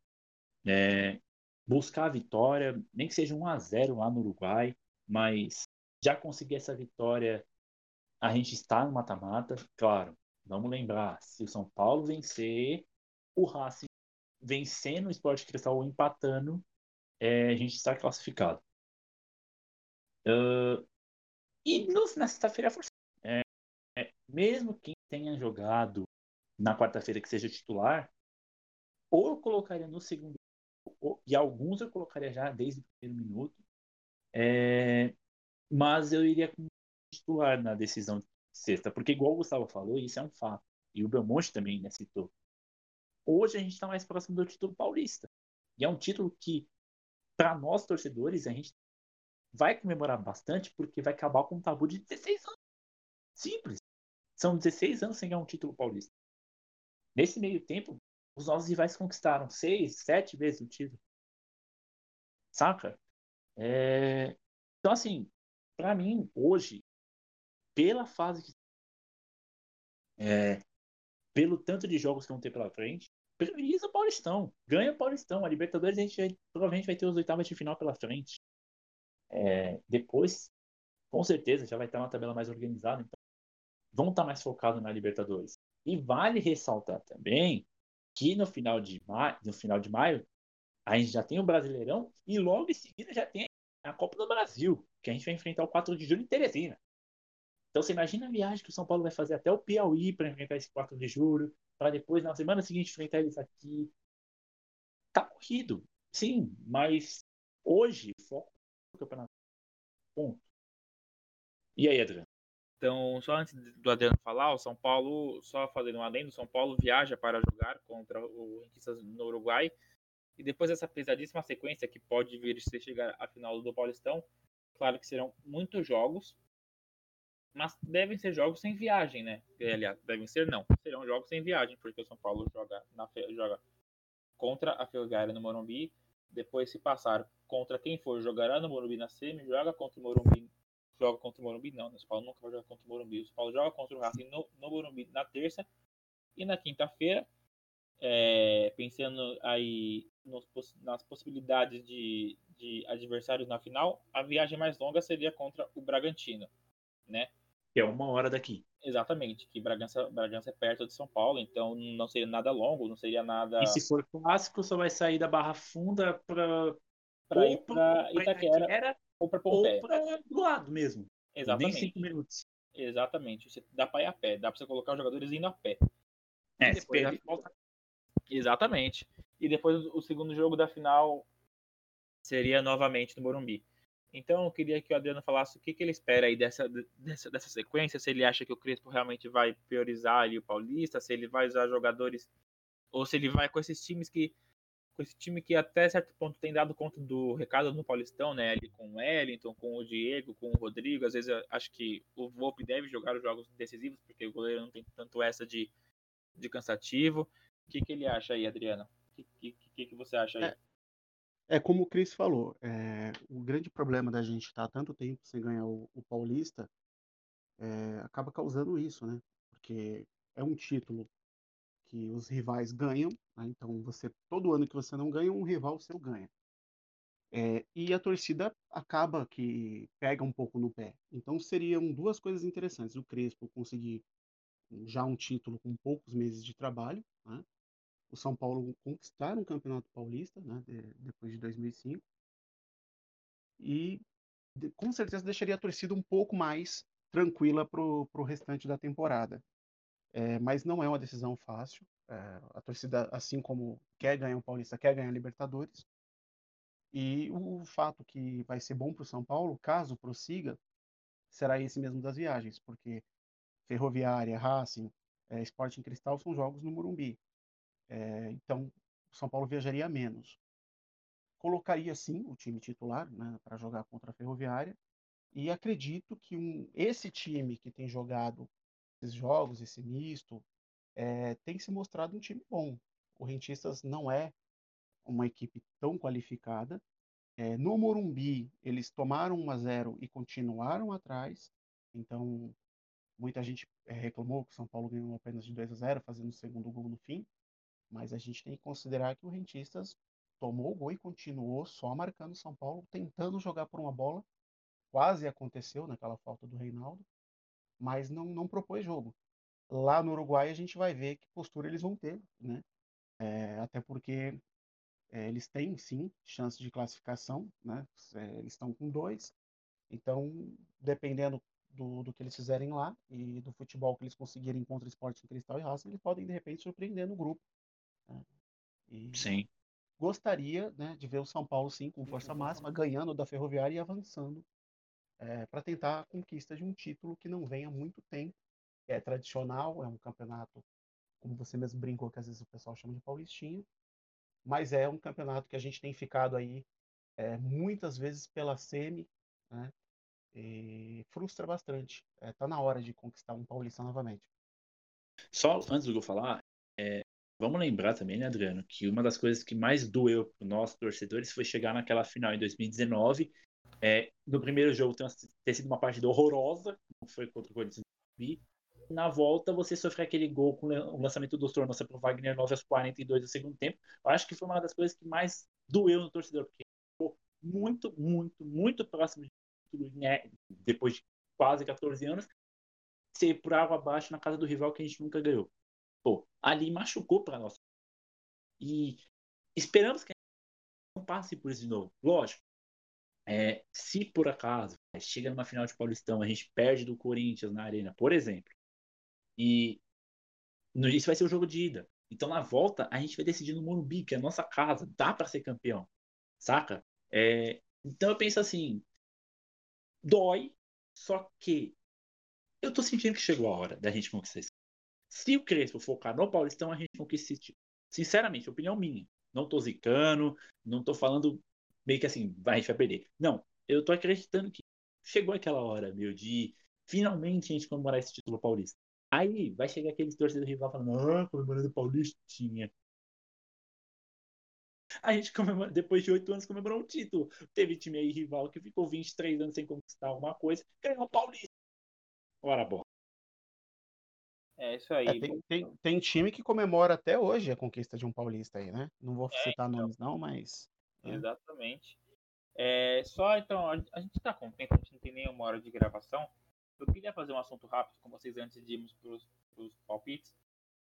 É, buscar a vitória, nem que seja 1 a 0 lá no Uruguai, mas já conseguir essa vitória, a gente está no mata-mata, claro. Vamos lembrar, se o São Paulo vencer, o Racing vencendo o Sport Cristal ou empatando, é, a gente está classificado. Uh, e no, na sexta-feira, é, é, mesmo quem tenha jogado na quarta-feira que seja titular, ou eu colocaria no segundo, ou, e alguns eu colocaria já desde o primeiro minuto, é, mas eu iria com titular na decisão de sexta, porque igual o Gustavo falou, isso é um fato. E o Belmonte também né, citou. Hoje a gente está mais próximo do título paulista. E é um título que, para nós torcedores, a gente vai comemorar bastante porque vai acabar com um tabu de 16 anos. Simples. São 16 anos sem ganhar um título paulista. Nesse meio tempo, os nossos rivais conquistaram seis, sete vezes o título. Saca? É... Então, assim, para mim, hoje, pela fase que. É, pelo tanto de jogos que vão ter pela frente, prioriza o Paulistão. Ganha o Paulistão. A Libertadores a gente vai, provavelmente vai ter os oitavas de final pela frente. É, depois, com certeza, já vai estar uma tabela mais organizada. Então, vão estar mais focados na Libertadores. E vale ressaltar também que no final de maio, no final de maio a gente já tem o Brasileirão e logo em seguida já tem a Copa do Brasil, que a gente vai enfrentar o 4 de julho em Teresina. Então você imagina a viagem que o São Paulo vai fazer até o Piauí para enfrentar esse 4 de julho, para depois na semana seguinte enfrentar eles aqui. Tá corrido, sim, mas hoje foco no campeonato. Ponto. E aí, Adriano? Então, só antes do Adriano falar, o São Paulo, só fazendo um adendo, o São Paulo viaja para jogar contra o Rentistas no Uruguai. E depois dessa pesadíssima sequência que pode vir se chegar à final do Paulistão, claro que serão muitos jogos, mas devem ser jogos sem viagem, né? Aliás, devem ser não. Serão jogos sem viagem, porque o São Paulo joga, na, joga contra a Ferroviária no Morumbi. Depois, se passar contra quem for, jogará no Morumbi na semi, joga contra o Morumbi. Joga contra o Morumbi, não. O São Paulo nunca vai jogar contra o Morumbi. O São Paulo joga contra o Racing no, no Morumbi na terça. E na quinta-feira, é, pensando aí nos, nas possibilidades de, de adversários na final, a viagem mais longa seria contra o Bragantino, né? que é uma hora daqui. Exatamente, que Bragança, Bragança é perto de São Paulo, então não seria nada longo, não seria nada. E se for clássico, só vai sair da Barra Funda para para ir para Itaquera, Itaquera ou para Pompeia. Ou para do lado mesmo. Exatamente. Nem cinco minutos. Exatamente. Você dá para ir a pé, dá para você colocar os jogadores indo a pé. É, se perder, volta. Exatamente. E depois o segundo jogo da final seria novamente no Morumbi. Então eu queria que o Adriano falasse o que, que ele espera aí dessa, dessa, dessa sequência, se ele acha que o Crespo realmente vai priorizar ali o Paulista, se ele vai usar jogadores, ou se ele vai com esses times que. Com esse time que até certo ponto tem dado conta do recado no Paulistão, né? Ali com o Wellington, com o Diego, com o Rodrigo. Às vezes acho que o Volpe deve jogar os jogos decisivos, porque o goleiro não tem tanto essa de, de cansativo. O que, que ele acha aí, Adriano? O que, que, que, você acha aí? É, é como o Cris falou, é, o grande problema da gente estar tanto tempo sem ganhar o, o Paulista é, acaba causando isso, né? Porque é um título que os rivais ganham, né? então você todo ano que você não ganha, um rival seu ganha. É, e a torcida acaba que pega um pouco no pé. Então seriam duas coisas interessantes. O Crespo conseguir já um título com poucos meses de trabalho, né? o São Paulo conquistar um campeonato paulista né? De, depois de 2005 e de, com certeza deixaria a torcida um pouco mais tranquila para o restante da temporada. É, mas não é uma decisão fácil. A torcida, assim como quer ganhar o Paulista, quer ganhar a Libertadores. E o fato que vai ser bom para o São Paulo, caso prossiga, será esse mesmo das viagens, porque Ferroviária, Racing, é, Sporting Cristal são jogos no Morumbi. É, então, o São Paulo viajaria menos. Colocaria sim o time titular né, para jogar contra a Ferroviária. E acredito que um, esse time que tem jogado esses jogos, esse misto, é, tem se mostrado um time bom. O Rentistas não é uma equipe tão qualificada. É, no Morumbi, eles tomaram 1 a 0 e continuaram atrás. Então, muita gente é, reclamou que o São Paulo ganhou apenas de 2 a 0, fazendo o segundo gol no fim. Mas a gente tem que considerar que o Rentistas tomou o gol e continuou só marcando o São Paulo, tentando jogar por uma bola. Quase aconteceu naquela falta do Reinaldo, mas não, não propôs jogo. Lá no Uruguai a gente vai ver que postura eles vão ter, né? É, até porque é, eles têm sim chance de classificação, né? É, eles estão com dois, então dependendo do, do, que eles fizerem lá e do futebol que eles conseguirem contra Esporte Cristal e Raça, eles podem de repente surpreender no grupo. Né? E sim. Gostaria né, de ver o São Paulo sim com força máxima, ganhando da Ferroviária e avançando é, para tentar a conquista de um título que não vem há muito tempo. É tradicional, é um campeonato, como você mesmo brincou, que às vezes o pessoal chama de Paulistinha, mas é um campeonato que a gente tem ficado aí é, muitas vezes pela semi, né? E frustra bastante. É, tá na hora de conquistar um Paulista novamente. Só antes do eu falar, é, vamos lembrar também, né, Adriano, que uma das coisas que mais doeu para nós torcedores foi chegar naquela final em 2019. É, no primeiro jogo ter sido uma partida horrorosa, não foi contra o Corinthians na volta você sofre aquele gol com o lançamento do Tornosa para o Wagner 9 aos 42 do segundo tempo. Eu acho que foi uma das coisas que mais doeu no torcedor, porque ficou muito, muito, muito próximo de tudo, né? depois de quase 14 anos, ser por água abaixo na casa do rival que a gente nunca ganhou. Pô, ali machucou para nós. E esperamos que não passe por isso de novo. Lógico, é, se por acaso chega numa final de Paulistão, a gente perde do Corinthians na arena, por exemplo, e isso vai ser o jogo de ida. Então na volta a gente vai decidir no Morumbi, que é a nossa casa, dá para ser campeão, saca? É, então eu penso assim, dói, só que eu tô sentindo que chegou a hora da gente conquistar isso. Se o Crespo focar no Paulistão, a gente conquista esse título. Sinceramente, opinião minha. Não tô zicando, não tô falando meio que assim, vai, a gente vai perder. Não, eu tô acreditando que chegou aquela hora, meu, de finalmente a gente comemorar esse título paulista. Aí vai chegar aqueles torcedores rival falando, ah, comemorando Paulistinha. A gente comemora, depois de oito anos comemorou um título. Teve time aí rival que ficou 23 anos sem conquistar alguma coisa, ganhou o Paulista. Ora, bom. É isso aí. É, tem, tem, tem, time que comemora até hoje a conquista de um paulista aí, né? Não vou é, citar então. nomes não, mas. É. Exatamente. É, só então, a gente tá com tempo, a gente não tem nenhuma hora de gravação. Eu queria fazer um assunto rápido com vocês antes de irmos para os palpites.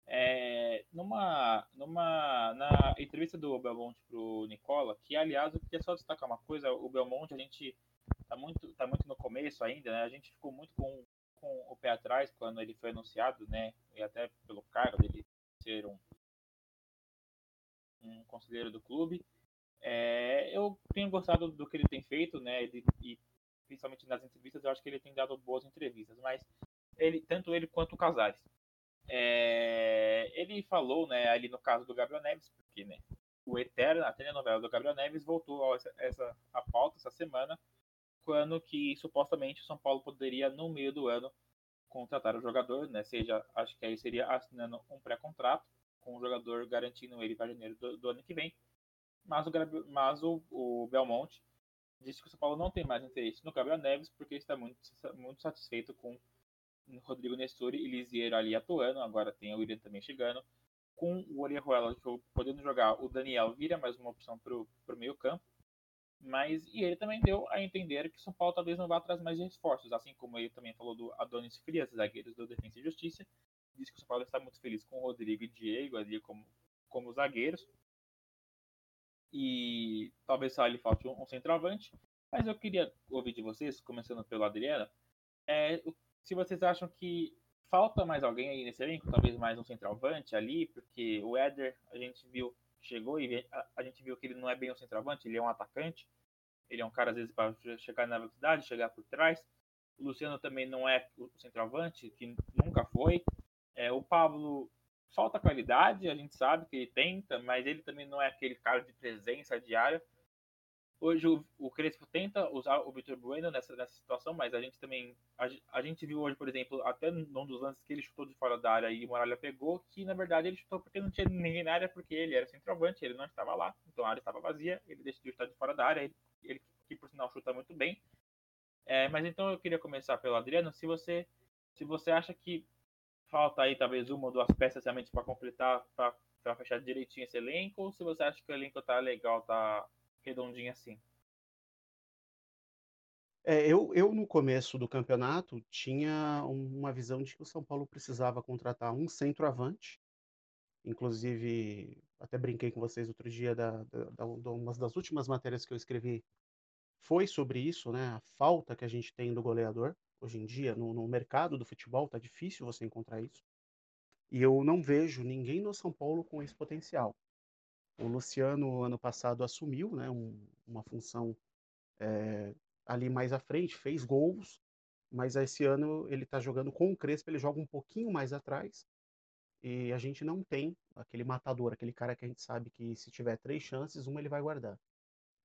É, numa, numa, na entrevista do Belmonte para o Nicola, que aliás eu queria só destacar uma coisa, o Belmonte a gente tá muito, tá muito no começo ainda, né? A gente ficou muito com, com o pé atrás quando ele foi anunciado, né? E até pelo cargo dele ser um, um conselheiro do clube. É, eu tenho gostado do que ele tem feito, né? Ele, e principalmente nas entrevistas, eu acho que ele tem dado boas entrevistas, mas ele, tanto ele quanto o Casares. É, ele falou, né, ali no caso do Gabriel Neves, porque, né, o Eterno, a telenovela do Gabriel Neves voltou a essa, a pauta essa semana, quando que supostamente o São Paulo poderia no meio do ano contratar o jogador, né, seja, acho que aí seria assinando um pré-contrato com o jogador garantindo ele para janeiro do, do, ano que vem, mas o, mas o, o Belmonte disse que o São Paulo não tem mais interesse no Gabriel Neves porque está muito, muito satisfeito com Rodrigo Nestori e Lisieiro ali atuando. Agora tem o William também chegando. Com o Orihuela podendo jogar, o Daniel vira mais uma opção para o meio campo. Mas, e ele também deu a entender que São Paulo talvez não vá atrás mais de reforços, assim como ele também falou do Adonis Frias, zagueiros do Defensa e Justiça. Disse que o São Paulo está muito feliz com o Rodrigo e Diego ali como, como zagueiros. E talvez só lhe falte um, centroavante. Mas eu queria ouvir de vocês, começando pelo Adriano, é, se vocês acham que falta mais alguém aí nesse elenco, talvez mais um centroavante ali, porque o Éder, a gente viu, chegou e a, a, gente viu que ele não é bem um centroavante, ele é um atacante. Ele é um cara, às vezes, para chegar na velocidade, chegar por trás. O Luciano também não é o centroavante, que nunca foi. É, o Pablo falta qualidade, a gente sabe que ele tenta, mas ele também não é aquele cara de presença diária. Hoje o, o Crespo tenta usar o Vitor Bueno nessa, nessa situação, mas a gente também. A, a, gente viu hoje, por exemplo, até num dos lances que ele chutou de fora da área e o Muralha pegou, que na verdade ele chutou porque não tinha ninguém na área, porque ele era centroavante, ele não estava lá, então a área estava vazia, ele decidiu estar de fora da área, ele, ele que por sinal chuta muito bem. É, mas então eu queria começar pelo Adriano, se você, se você acha que falta aí talvez uma ou duas peças realmente para completar, para fechar direitinho esse elenco, ou se você acha que o elenco tá legal, tá redondinho assim? É, eu, eu, no começo do campeonato, tinha uma visão de que o São Paulo precisava contratar um centroavante. Inclusive, até brinquei com vocês outro dia, da, da, da, uma das últimas matérias que eu escrevi foi sobre isso, né? A falta que a gente tem do goleador. Hoje em dia, no, no mercado do futebol, tá difícil você encontrar isso. E eu não vejo ninguém no São Paulo com esse potencial. O Luciano, ano passado, assumiu né, um, uma função é, ali mais à frente, fez gols, mas esse ano ele está jogando com o Crespo, ele joga um pouquinho mais atrás, e a gente não tem aquele matador, aquele cara que a gente sabe que se tiver três chances, uma ele vai guardar.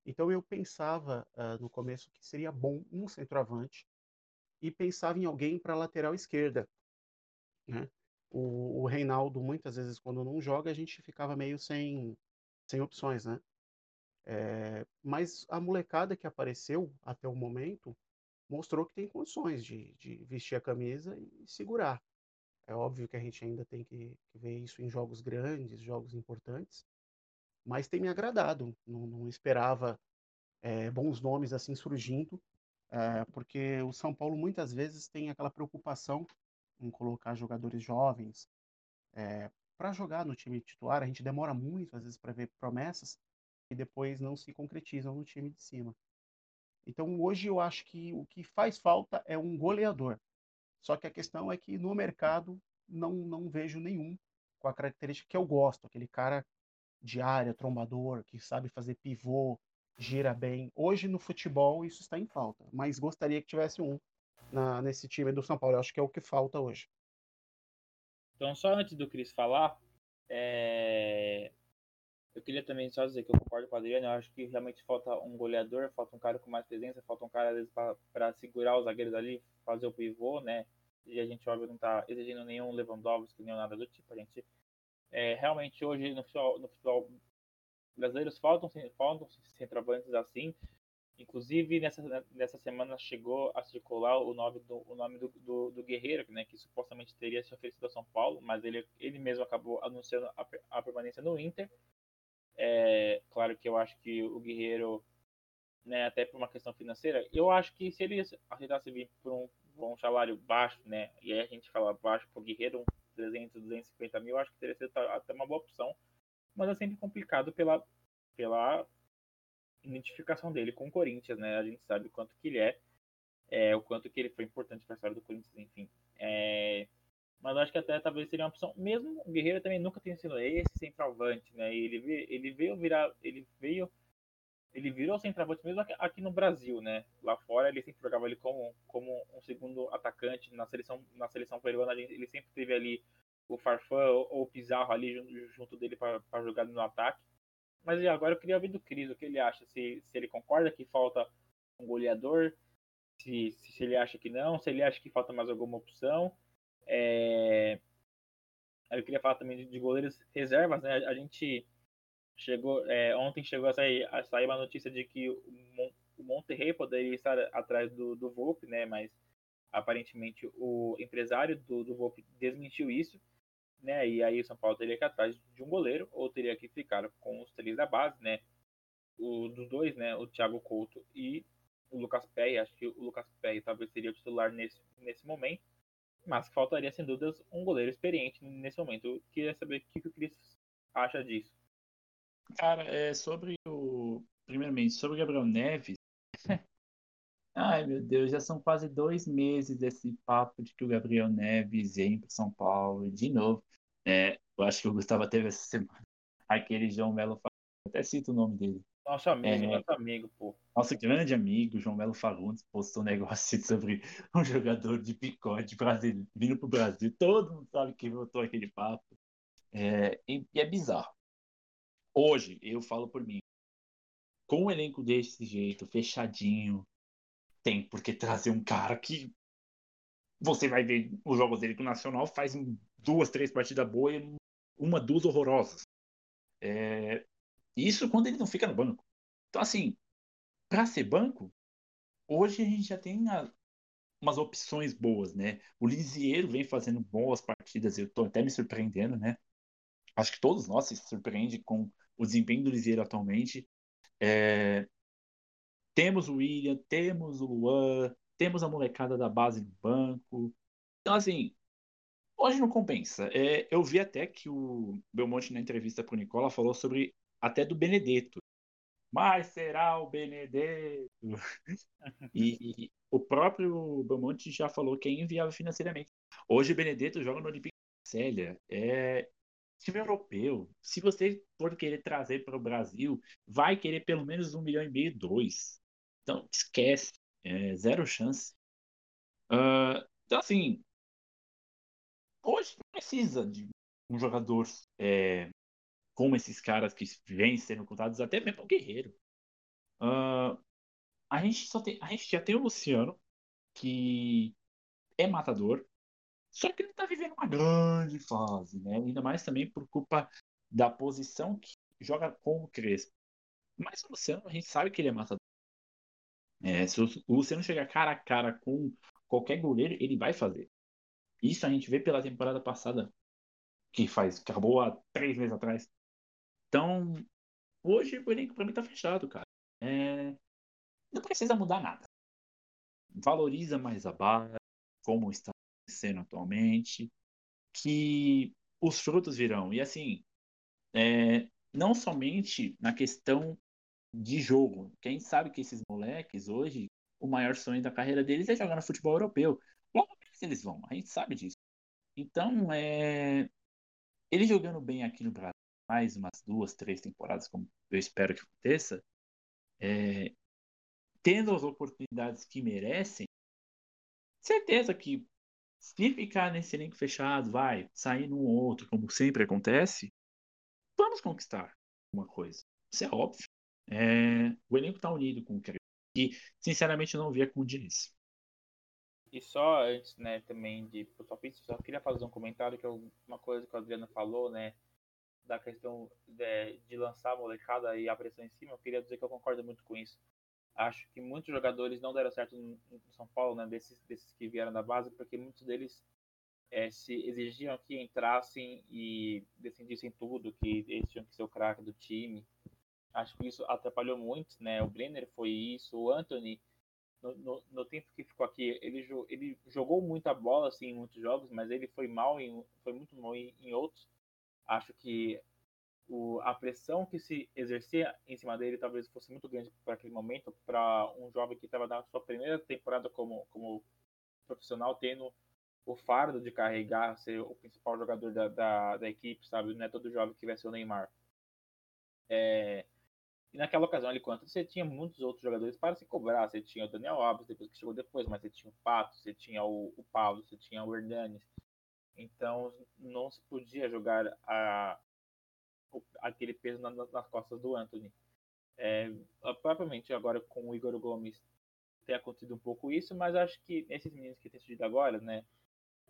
Então eu pensava uh, no começo que seria bom um centroavante e pensava em alguém para lateral esquerda. Né? O, o Reinaldo, muitas vezes, quando não joga, a gente ficava meio sem, sem opções, né? É, mas a molecada que apareceu até o momento mostrou que tem condições de, de, vestir a camisa e segurar. É óbvio que a gente ainda tem que, que ver isso em jogos grandes, jogos importantes, mas tem me agradado. Não, não esperava é, bons nomes assim surgindo, é, porque o São Paulo muitas vezes tem aquela preocupação em colocar jogadores jovens é, para jogar no time titular. A gente demora muito às vezes para ver promessas e depois não se concretizam no time de cima. Então hoje eu acho que o que faz falta é um goleador. Só que a questão é que no mercado não, não vejo nenhum com a característica que eu gosto, aquele cara de área, trombador, que sabe fazer pivô, gira bem. Hoje no futebol isso está em falta, mas gostaria que tivesse um na, nesse time do São Paulo. Eu acho que é o que falta hoje. Então, só antes do Cris falar, é... eu queria também só dizer que eu concordo com o Adriano. Eu acho que realmente falta um goleador, falta um cara com mais presença, falta um cara, às vezes, para segurar os zagueiros ali, fazer o pivô, né? E a gente, óbvio, não está exigindo nenhum Lewandowski, nem nada do tipo. A gente é, realmente hoje no futebol, no futebol brasileiro faltam, faltam centroavantes assim. Inclusive, nessa, nessa semana chegou a circular o nome do, o nome do, do, do Guerreiro, né, que supostamente teria se oferecido a São Paulo, mas ele, ele mesmo acabou anunciando a, a permanência no Inter. É, claro que eu acho que o Guerreiro, né, até por uma questão financeira, eu acho que se ele aceitasse vir por um, um salário baixo, né, e aí a gente fala baixo para o Guerreiro, 300, 250 mil, acho que teria sido até uma boa opção. Mas é sempre complicado pela, pela identificação dele com o Corinthians, né? A gente sabe o quanto que ele é, é o quanto que ele foi importante para a história do Corinthians, enfim. É, mas acho que até talvez seria uma opção. Mesmo o Guerreiro também nunca tem sido esse centroavante, né? Ele, ele veio virar, ele veio, ele virou centroavante mesmo aqui no Brasil, né? Lá fora ele sempre jogava ali como, como um segundo atacante na seleção, na seleção peruana. Ele sempre teve ali o Farfã ou o Pizarro ali junto dele para jogar no ataque. Mas agora eu queria ouvir do Cris o que ele acha, se, se ele concorda que falta um goleador, se, se ele acha que não, se ele acha que falta mais alguma opção. É... Eu queria falar também de, de goleiros reservas, né? A gente chegou, é, ontem chegou a sair, a sair uma notícia de que o, o Monterrey poderia estar atrás do, do Volpe, né? Mas aparentemente o empresário do, do Volpe desmentiu isso né? E aí o São Paulo teria que ir atrás de um goleiro ou teria que ficar com os três da base, né? o, dos dois, né? O Thiago Couto e o Lucas Pé. Acho que o Lucas Pé talvez seria o titular nesse, nesse momento. Mas faltaria, sem dúvidas, um goleiro experiente nesse momento. Eu queria saber o que, que o Cris acha disso. Cara, é sobre o. Primeiramente, sobre o Gabriel Neves. Ai, meu Deus, já são quase dois meses desse papo de que o Gabriel Neves vem para São Paulo. De novo, é, eu acho que o Gustavo teve essa semana aquele João Melo, até cito o nome dele. Nosso amigo, é, nosso amigo, pô. Nosso grande amigo, João Melo Fagundes, postou um negócio sobre um jogador de picote brasileiro vindo pro Brasil. Todo mundo sabe que voltou aquele papo. É, e, e é bizarro. Hoje, eu falo por mim, com um elenco desse jeito, fechadinho, tem porque trazer um cara que você vai ver os jogos dele com o Nacional, faz duas, três partidas boas e uma, duas horrorosas. É... Isso quando ele não fica no banco. Então, assim, para ser banco, hoje a gente já tem a... umas opções boas, né? O Lisieiro vem fazendo boas partidas, eu tô até me surpreendendo, né? Acho que todos nós se surpreendem com o desempenho do Lisieiro atualmente. É... Temos o William, temos o Luan, temos a molecada da base do banco. Então, assim, hoje não compensa. É, eu vi até que o Belmonte, na entrevista com o Nicola, falou sobre até do Benedetto. Mas será o Benedetto? e, e, o próprio Belmonte já falou que é inviável financeiramente. Hoje o Benedetto joga no Olympique Célia. É time europeu. Se você for querer trazer para o Brasil, vai querer pelo menos um milhão e meio, dois. Então, esquece. É, zero chance. Uh, então, assim, hoje precisa de um jogador é, como esses caras que vêm sendo contados, até mesmo o Guerreiro. Uh, a, gente só tem, a gente já tem o Luciano, que é matador, só que ele está vivendo uma grande fase, né? Ainda mais também por culpa da posição que joga com o Crespo. Mas o Luciano, a gente sabe que ele é matador. É, se o Luciano chegar cara a cara com qualquer goleiro, ele vai fazer. Isso a gente vê pela temporada passada, que faz, que acabou há três meses atrás. Então, hoje o elenco pra mim tá fechado, cara. É... Não precisa mudar nada. Valoriza mais a base, como está sendo atualmente, que os frutos virão. E assim, é... não somente na questão de jogo. Quem sabe que esses moleques hoje, o maior sonho da carreira deles é jogar no futebol europeu. Logo eles vão, a gente sabe disso. Então, é... ele jogando bem aqui no Brasil, mais umas duas, três temporadas, como eu espero que aconteça, é... tendo as oportunidades que merecem, certeza que se ficar nesse elenco fechado, vai sair num ou outro, como sempre acontece, vamos conquistar uma coisa. Isso é óbvio. É, o elenco está unido com o Crespo. E, sinceramente, eu não via com o Diniz. E só antes, né, também de pro top só queria fazer um comentário que é uma coisa que o Adriano falou, né, da questão de, de lançar a molecada e a pressão em cima. Eu queria dizer que eu concordo muito com isso. Acho que muitos jogadores não deram certo no, São Paulo, né, desses, desses que vieram da base, porque muitos deles é, se exigiam que entrassem e decidissem tudo, que eles tinham que ser o craque do time. Acho que isso atrapalhou muito, né? O Brenner foi isso, o Anthony, no, no, no tempo que ficou aqui, ele, ele jogou muita bola assim, em muitos jogos, mas ele foi mal em, foi muito mal em, em outros. Acho que o, a pressão que se exercia em cima dele talvez fosse muito grande para aquele momento, para um jovem que estava na sua primeira temporada como, como profissional, tendo o fardo de carregar, ser o principal jogador da, da, da equipe, sabe? Não é todo jovem que vai ser o Neymar. É, e naquela ocasião, ali, quanto você tinha muitos outros jogadores para se cobrar. Você tinha o Daniel Alves, depois que chegou depois, mas você tinha o Pato, você tinha o, o Paulo, você tinha o Hernanes. Então, não se podia jogar a, aquele peso na, nas costas do Anthony. É, propriamente agora com o Igor Gomes tem acontecido um pouco isso, mas acho que esses meninos que têm surgido agora, né?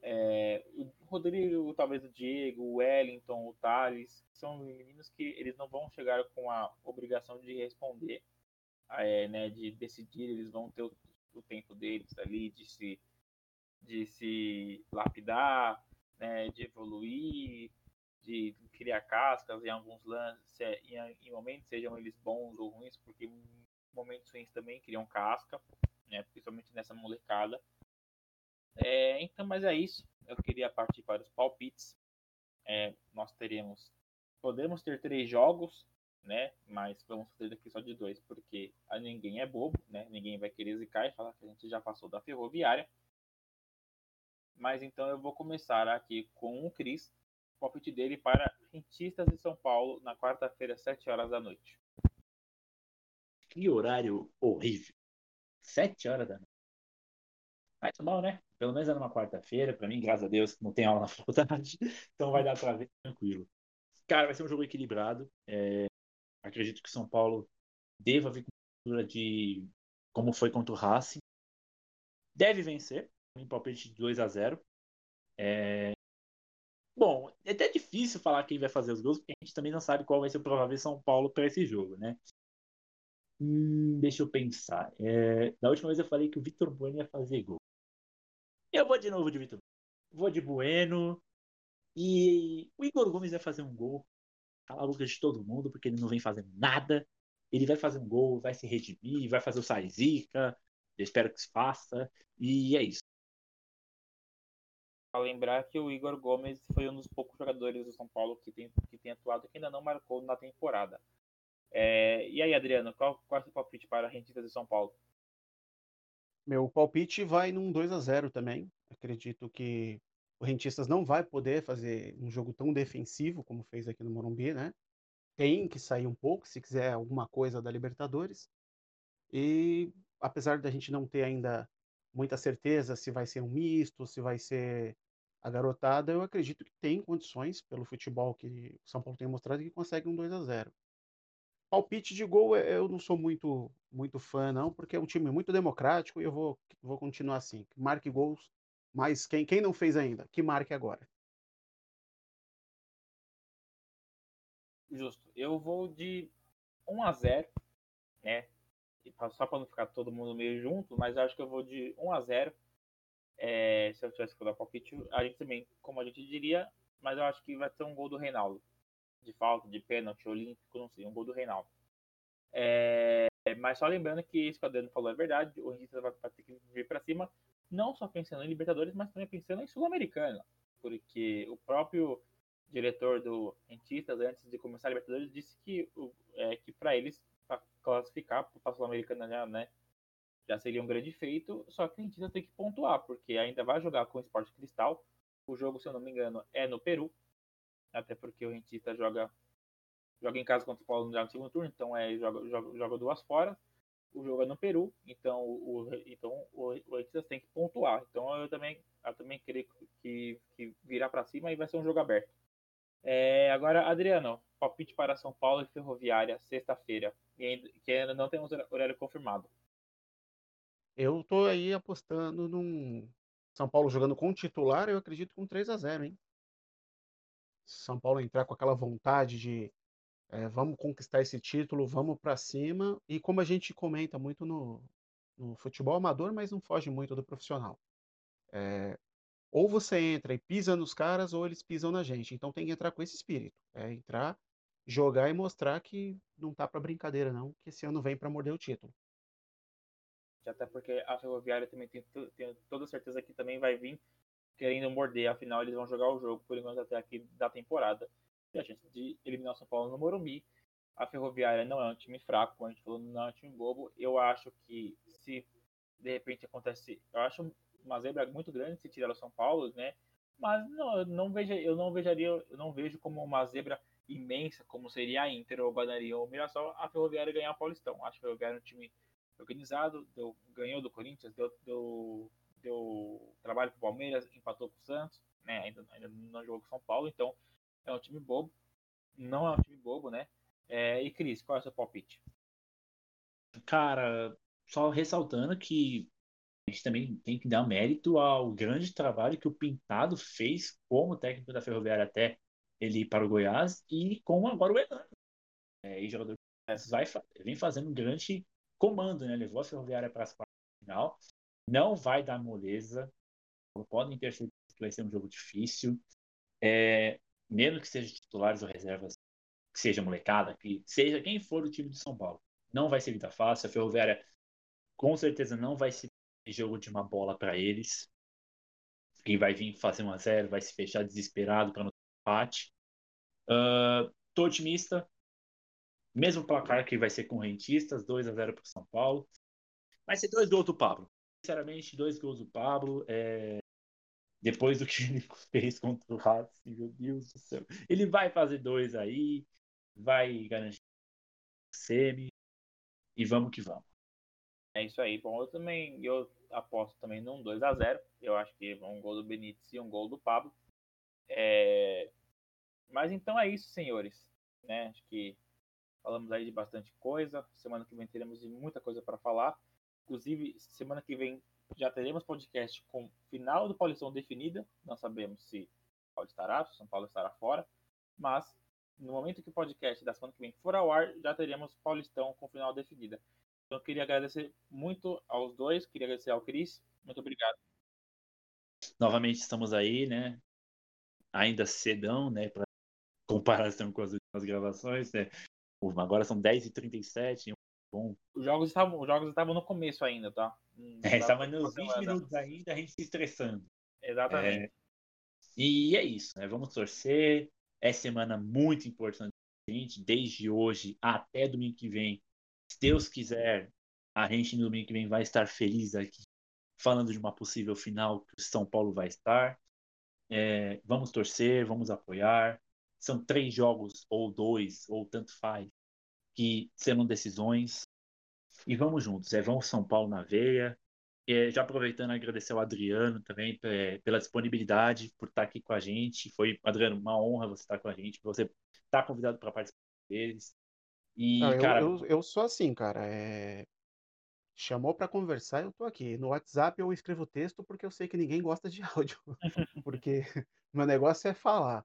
É, o Rodrigo, talvez o Diego, o Wellington, o Thales, são meninos que eles não vão chegar com a obrigação de responder, é, né, de decidir, eles vão ter o, o, tempo deles ali de se, de se lapidar, né, de evoluir, de criar cascas em alguns lances, é, em, em momentos sejam eles bons ou ruins, porque momentos ruins também criam casca, né, principalmente nessa molecada. É, então, mas é isso. Eu queria partir para os palpites. É, nós teremos, podemos ter três jogos, né? Mas vamos fazer daqui só de dois, porque a ninguém é bobo, né? Ninguém vai querer zicar e falar que a gente já passou da ferroviária. Mas então eu vou começar aqui com o Cris, o palpite dele para Rentistas de São Paulo na quarta-feira, 7 horas da noite. Que horário horrível. 7 horas da noite. Mas tá bom, né? Pelo menos é numa quarta-feira. Para mim, graças a Deus, não tem aula na faculdade. Então vai dar para ver tranquilo. Cara, vai ser um jogo equilibrado. É... Acredito que São Paulo deva vir com de como foi contra o Racing. Deve vencer. Um palpite de 2 a 0 é... Bom, é até difícil falar quem vai fazer os gols, porque a gente também não sabe qual vai ser o provável São Paulo para esse jogo, né? Hum, deixa eu pensar. É... Da última vez eu falei que o Vitor Bueno ia fazer gol. Eu vou de novo de Vitor. Vou de Bueno. E o Igor Gomes vai fazer um gol. Cala a boca de todo mundo, porque ele não vem fazendo nada. Ele vai fazer um gol, vai se redimir, vai fazer o Saizica. Eu espero que se faça. E é isso. A lembrar que o Igor Gomes foi um dos poucos jogadores do São Paulo que tem, que tem atuado que ainda não marcou na temporada. É, e aí, Adriano, qual, qual é o seu palpite para a Rentistas de São Paulo? Meu palpite vai num 2 a 0 também. Acredito que o Rentistas não vai poder fazer um jogo tão defensivo como fez aqui no Morumbi, né? Tem que sair um pouco se quiser alguma coisa da Libertadores. E apesar da gente não ter ainda muita certeza se vai ser um misto, se vai ser a garotada, eu acredito que tem condições pelo futebol que o São Paulo tem mostrado que consegue um 2 a 0. Palpite de gol eu não sou muito muito fã não, porque é um time muito democrático e eu vou vou continuar assim. Marque gols, mas quem quem não fez ainda, que marque agora. Justo. Eu vou de 1 a 0, né? Só para não ficar todo mundo meio junto, mas acho que eu vou de 1 a 0. É, se eu tivesse que dar palpite, a gente também, como a gente diria, mas eu acho que vai ter um gol do Reinaldo de falta, de pênalti, olímpico, não sei, um gol do Reinaldo. É, mas só lembrando que isso que o Adriano falou é verdade, o Rentistas vai, vai ter que vir para cima, não só pensando em Libertadores, mas também pensando em Sul-Americana, porque o próprio diretor do Rentistas, antes de começar a Libertadores, disse que, é, que para eles pra classificar para a Sul-Americana já, né, já seria um grande feito, só que o Rentistas tem que pontuar, porque ainda vai jogar com o Esporte Cristal, o jogo, se eu não me engano, é no Peru, até porque o Rentista joga joga em casa contra o Paulo no segundo turno, então é joga, joga, joga duas fora. O jogo é no Peru, então o, então o, o Rentistas tem que pontuar. Então eu também eu também creio que, que virar para cima e vai ser um jogo aberto. É, agora, Adriano, palpite para São Paulo e Ferroviária, sexta-feira, que ainda não temos horário confirmado. Eu tô aí apostando num São Paulo jogando com titular, eu acredito com 3 a 0 hein? São Paulo entrar com aquela vontade de é, vamos conquistar esse título, vamos para cima. E como a gente comenta muito no, no, futebol amador, mas não foge muito do profissional. É, ou você entra e pisa nos caras, ou eles pisam na gente. Então tem que entrar com esse espírito. É entrar, jogar e mostrar que não tá para brincadeira, não, que esse ano vem para morder o título. Até porque a Ferroviária também tem, tem toda certeza que também vai vir querendo morder, afinal eles vão jogar o jogo por enquanto até aqui da temporada. E a chance de eliminar o São Paulo no Morumbi. A Ferroviária não é um time fraco, como a gente falou, não é um time bobo. Eu acho que se de repente acontece, eu acho uma zebra muito grande se tirar o São Paulo, né? Mas não, eu não vejo, eu não vejaria, eu não vejo como uma zebra imensa, como seria a Inter ou o Guarani ou o Mirassol, a Ferroviária ganhar o Paulistão. Acho que a Ferroviária é um time organizado, deu, ganhou do Corinthians, deu, deu deu trabalho para o Palmeiras, empatou com o Santos, né? Ainda, ainda não jogou com o São Paulo, então é um time bobo. Não é um time bobo, né? É, e Cris, qual é o seu palpite? Cara, só ressaltando que a gente também tem que dar mérito ao grande trabalho que o Pintado fez como técnico da Ferroviária até ele ir para o Goiás e com agora o Hernando. É, e jogador vai, vem fazendo um grande comando, né? Levou a Ferroviária para as quartas final não vai dar moleza. Podem ter certeza que vai ser um jogo difícil. É, mesmo que sejam titulares ou reservas, que seja molecada, que seja quem for o time de São Paulo, não vai ser vida fácil. A Ferroviária com certeza não vai ser jogo de uma bola para eles. Quem vai vir fazer um a zero vai se fechar desesperado para não ter empate. Uh, tô otimista. Mesmo placar que vai ser com rentistas, 2 a 0 para São Paulo. Vai ser dois do Pablo. Sinceramente, dois gols do Pablo. É... Depois do que ele fez contra o Racing, meu Deus do céu. Ele vai fazer dois aí, vai garantir semi e vamos que vamos. É isso aí. Bom, eu também eu aposto também num 2 a 0 Eu acho que um gol do Benítez e um gol do Pablo. É... Mas então é isso, senhores. Né? Acho que falamos aí de bastante coisa. Semana que vem teremos muita coisa para falar. Inclusive, semana que vem já teremos podcast com final do Paulistão definida. Não sabemos se Paulo estará, se São Paulo estará fora. Mas no momento que o podcast da semana que vem for ao ar, já teremos Paulistão com final definida. Então, eu queria agradecer muito aos dois, queria agradecer ao Cris. Muito obrigado. Novamente estamos aí, né? Ainda cedão, né? Para comparação com as últimas gravações, né? Agora são 10h37. Bom. Os jogos estavam, os jogos estavam no começo ainda, tá? é, estava nos 20 minutos ainda, a gente se estressando. Exatamente. É, e é isso, né? Vamos torcer. É semana muito importante gente, desde hoje até domingo que vem se Deus quiser, a gente no domingo que vem vai estar feliz aqui, falando de uma possível final que o São Paulo vai estar. É, vamos torcer, vamos apoiar. São três jogos, ou dois, ou tanto faz, que serão decisões. E vamos juntos, é vamos São Paulo na veia. É, já aproveitando, agradecer ao Adriano também é, pela disponibilidade, por estar aqui com a gente. Foi, Adriano, uma honra você estar com a gente. Você está convidado para participar deles. E, Não, cara. Eu, eu, eu, sou assim, cara. É... Chamou para conversar, eu tô aqui. No WhatsApp eu escrevo texto porque eu sei que ninguém gosta de áudio. porque meu negócio é falar.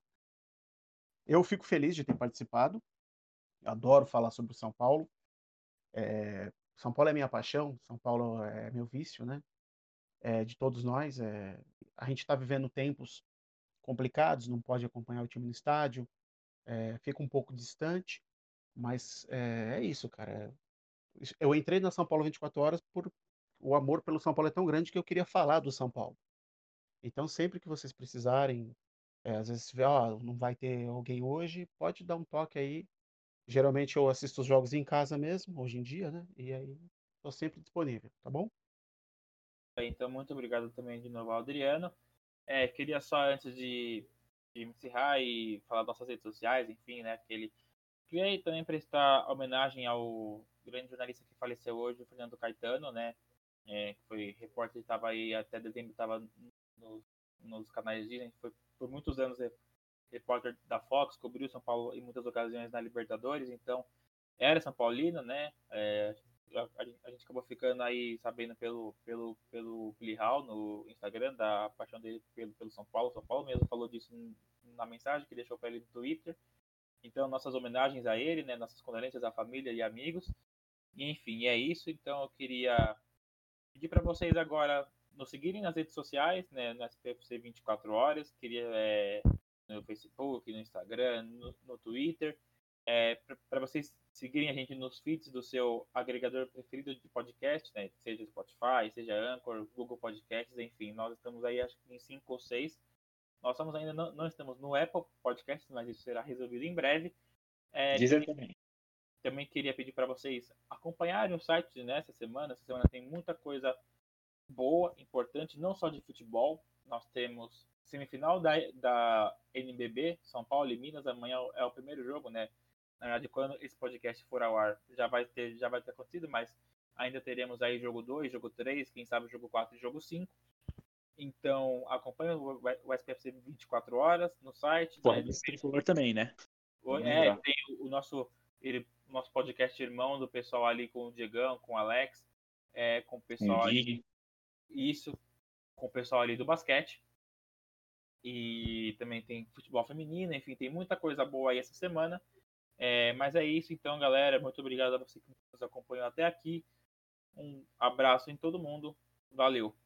Eu fico feliz de ter participado. Adoro falar sobre o São Paulo. É... São Paulo é minha paixão, São Paulo é meu vício, né? É, de todos nós. É... A gente está vivendo tempos complicados, não pode acompanhar o time no estádio, é, fica um pouco distante. Mas é, é isso, cara. Eu entrei na São Paulo 24 horas por o amor pelo São Paulo é tão grande que eu queria falar do São Paulo. Então, sempre que vocês precisarem, é, às vezes, ó, não vai ter alguém hoje, pode dar um toque aí. Geralmente eu assisto os jogos em casa mesmo, hoje em dia, né? E aí estou sempre disponível, tá bom? Então, muito obrigado também de novo ao Adriano. É, queria só, antes de, de encerrar e falar das nossas redes sociais, enfim, né? Que ele Queria também prestar homenagem ao grande jornalista que faleceu hoje, o Fernando Caetano, né? É, foi repórter, estava aí até dezembro, estava nos, nos canais Disney, foi por muitos anos repórter da Fox, cobriu São Paulo em muitas ocasiões na Libertadores, então era São Paulino, né? É, a, a, gente acabou ficando aí sabendo pelo pelo pelo Hall no Instagram da paixão dele pelo, pelo São Paulo. São Paulo mesmo falou disso na mensagem que deixou para ele no Twitter. Então, nossas homenagens a ele, né? Nossas condolências à família e amigos. E, enfim, é isso. Então, eu queria pedir para vocês agora nos seguirem nas redes sociais, né? No SPFC 24 horas. Queria é, no Facebook, no Instagram, no, no Twitter. É, para vocês seguirem a gente nos feeds do seu agregador preferido de podcast, né? Seja Spotify, seja Anchor, Google Podcasts, enfim. Nós estamos aí, acho que em cinco ou seis. Nós estamos ainda não, não, estamos no Apple Podcast, mas isso será resolvido em breve. É, Dizer também. Também queria pedir para vocês acompanharem o site nessa semana. Essa semana tem muita coisa boa, importante, não só de futebol. Nós temos semifinal da, da NBB, São Paulo e Minas. Amanhã é o primeiro jogo, né? Na verdade, quando esse podcast for ao ar, já vai ter, já vai ter acontecido, mas ainda teremos aí jogo 2, jogo 3, quem sabe jogo 4 e jogo 5. Então, acompanhe o SPFC 24 horas no site. Pô, né? tricolor também, né? é, tem o, nosso, ele, nosso podcast irmão do pessoal ali com o Diegão, com o Alex, é, com o pessoal ali, isso, com o pessoal ali do basquete. E também tem futebol feminino, enfim, tem muita coisa boa aí essa semana. É, mas é isso, então, galera. Muito obrigado a você que nos acompanhou até aqui. Um abraço em todo mundo. Valeu!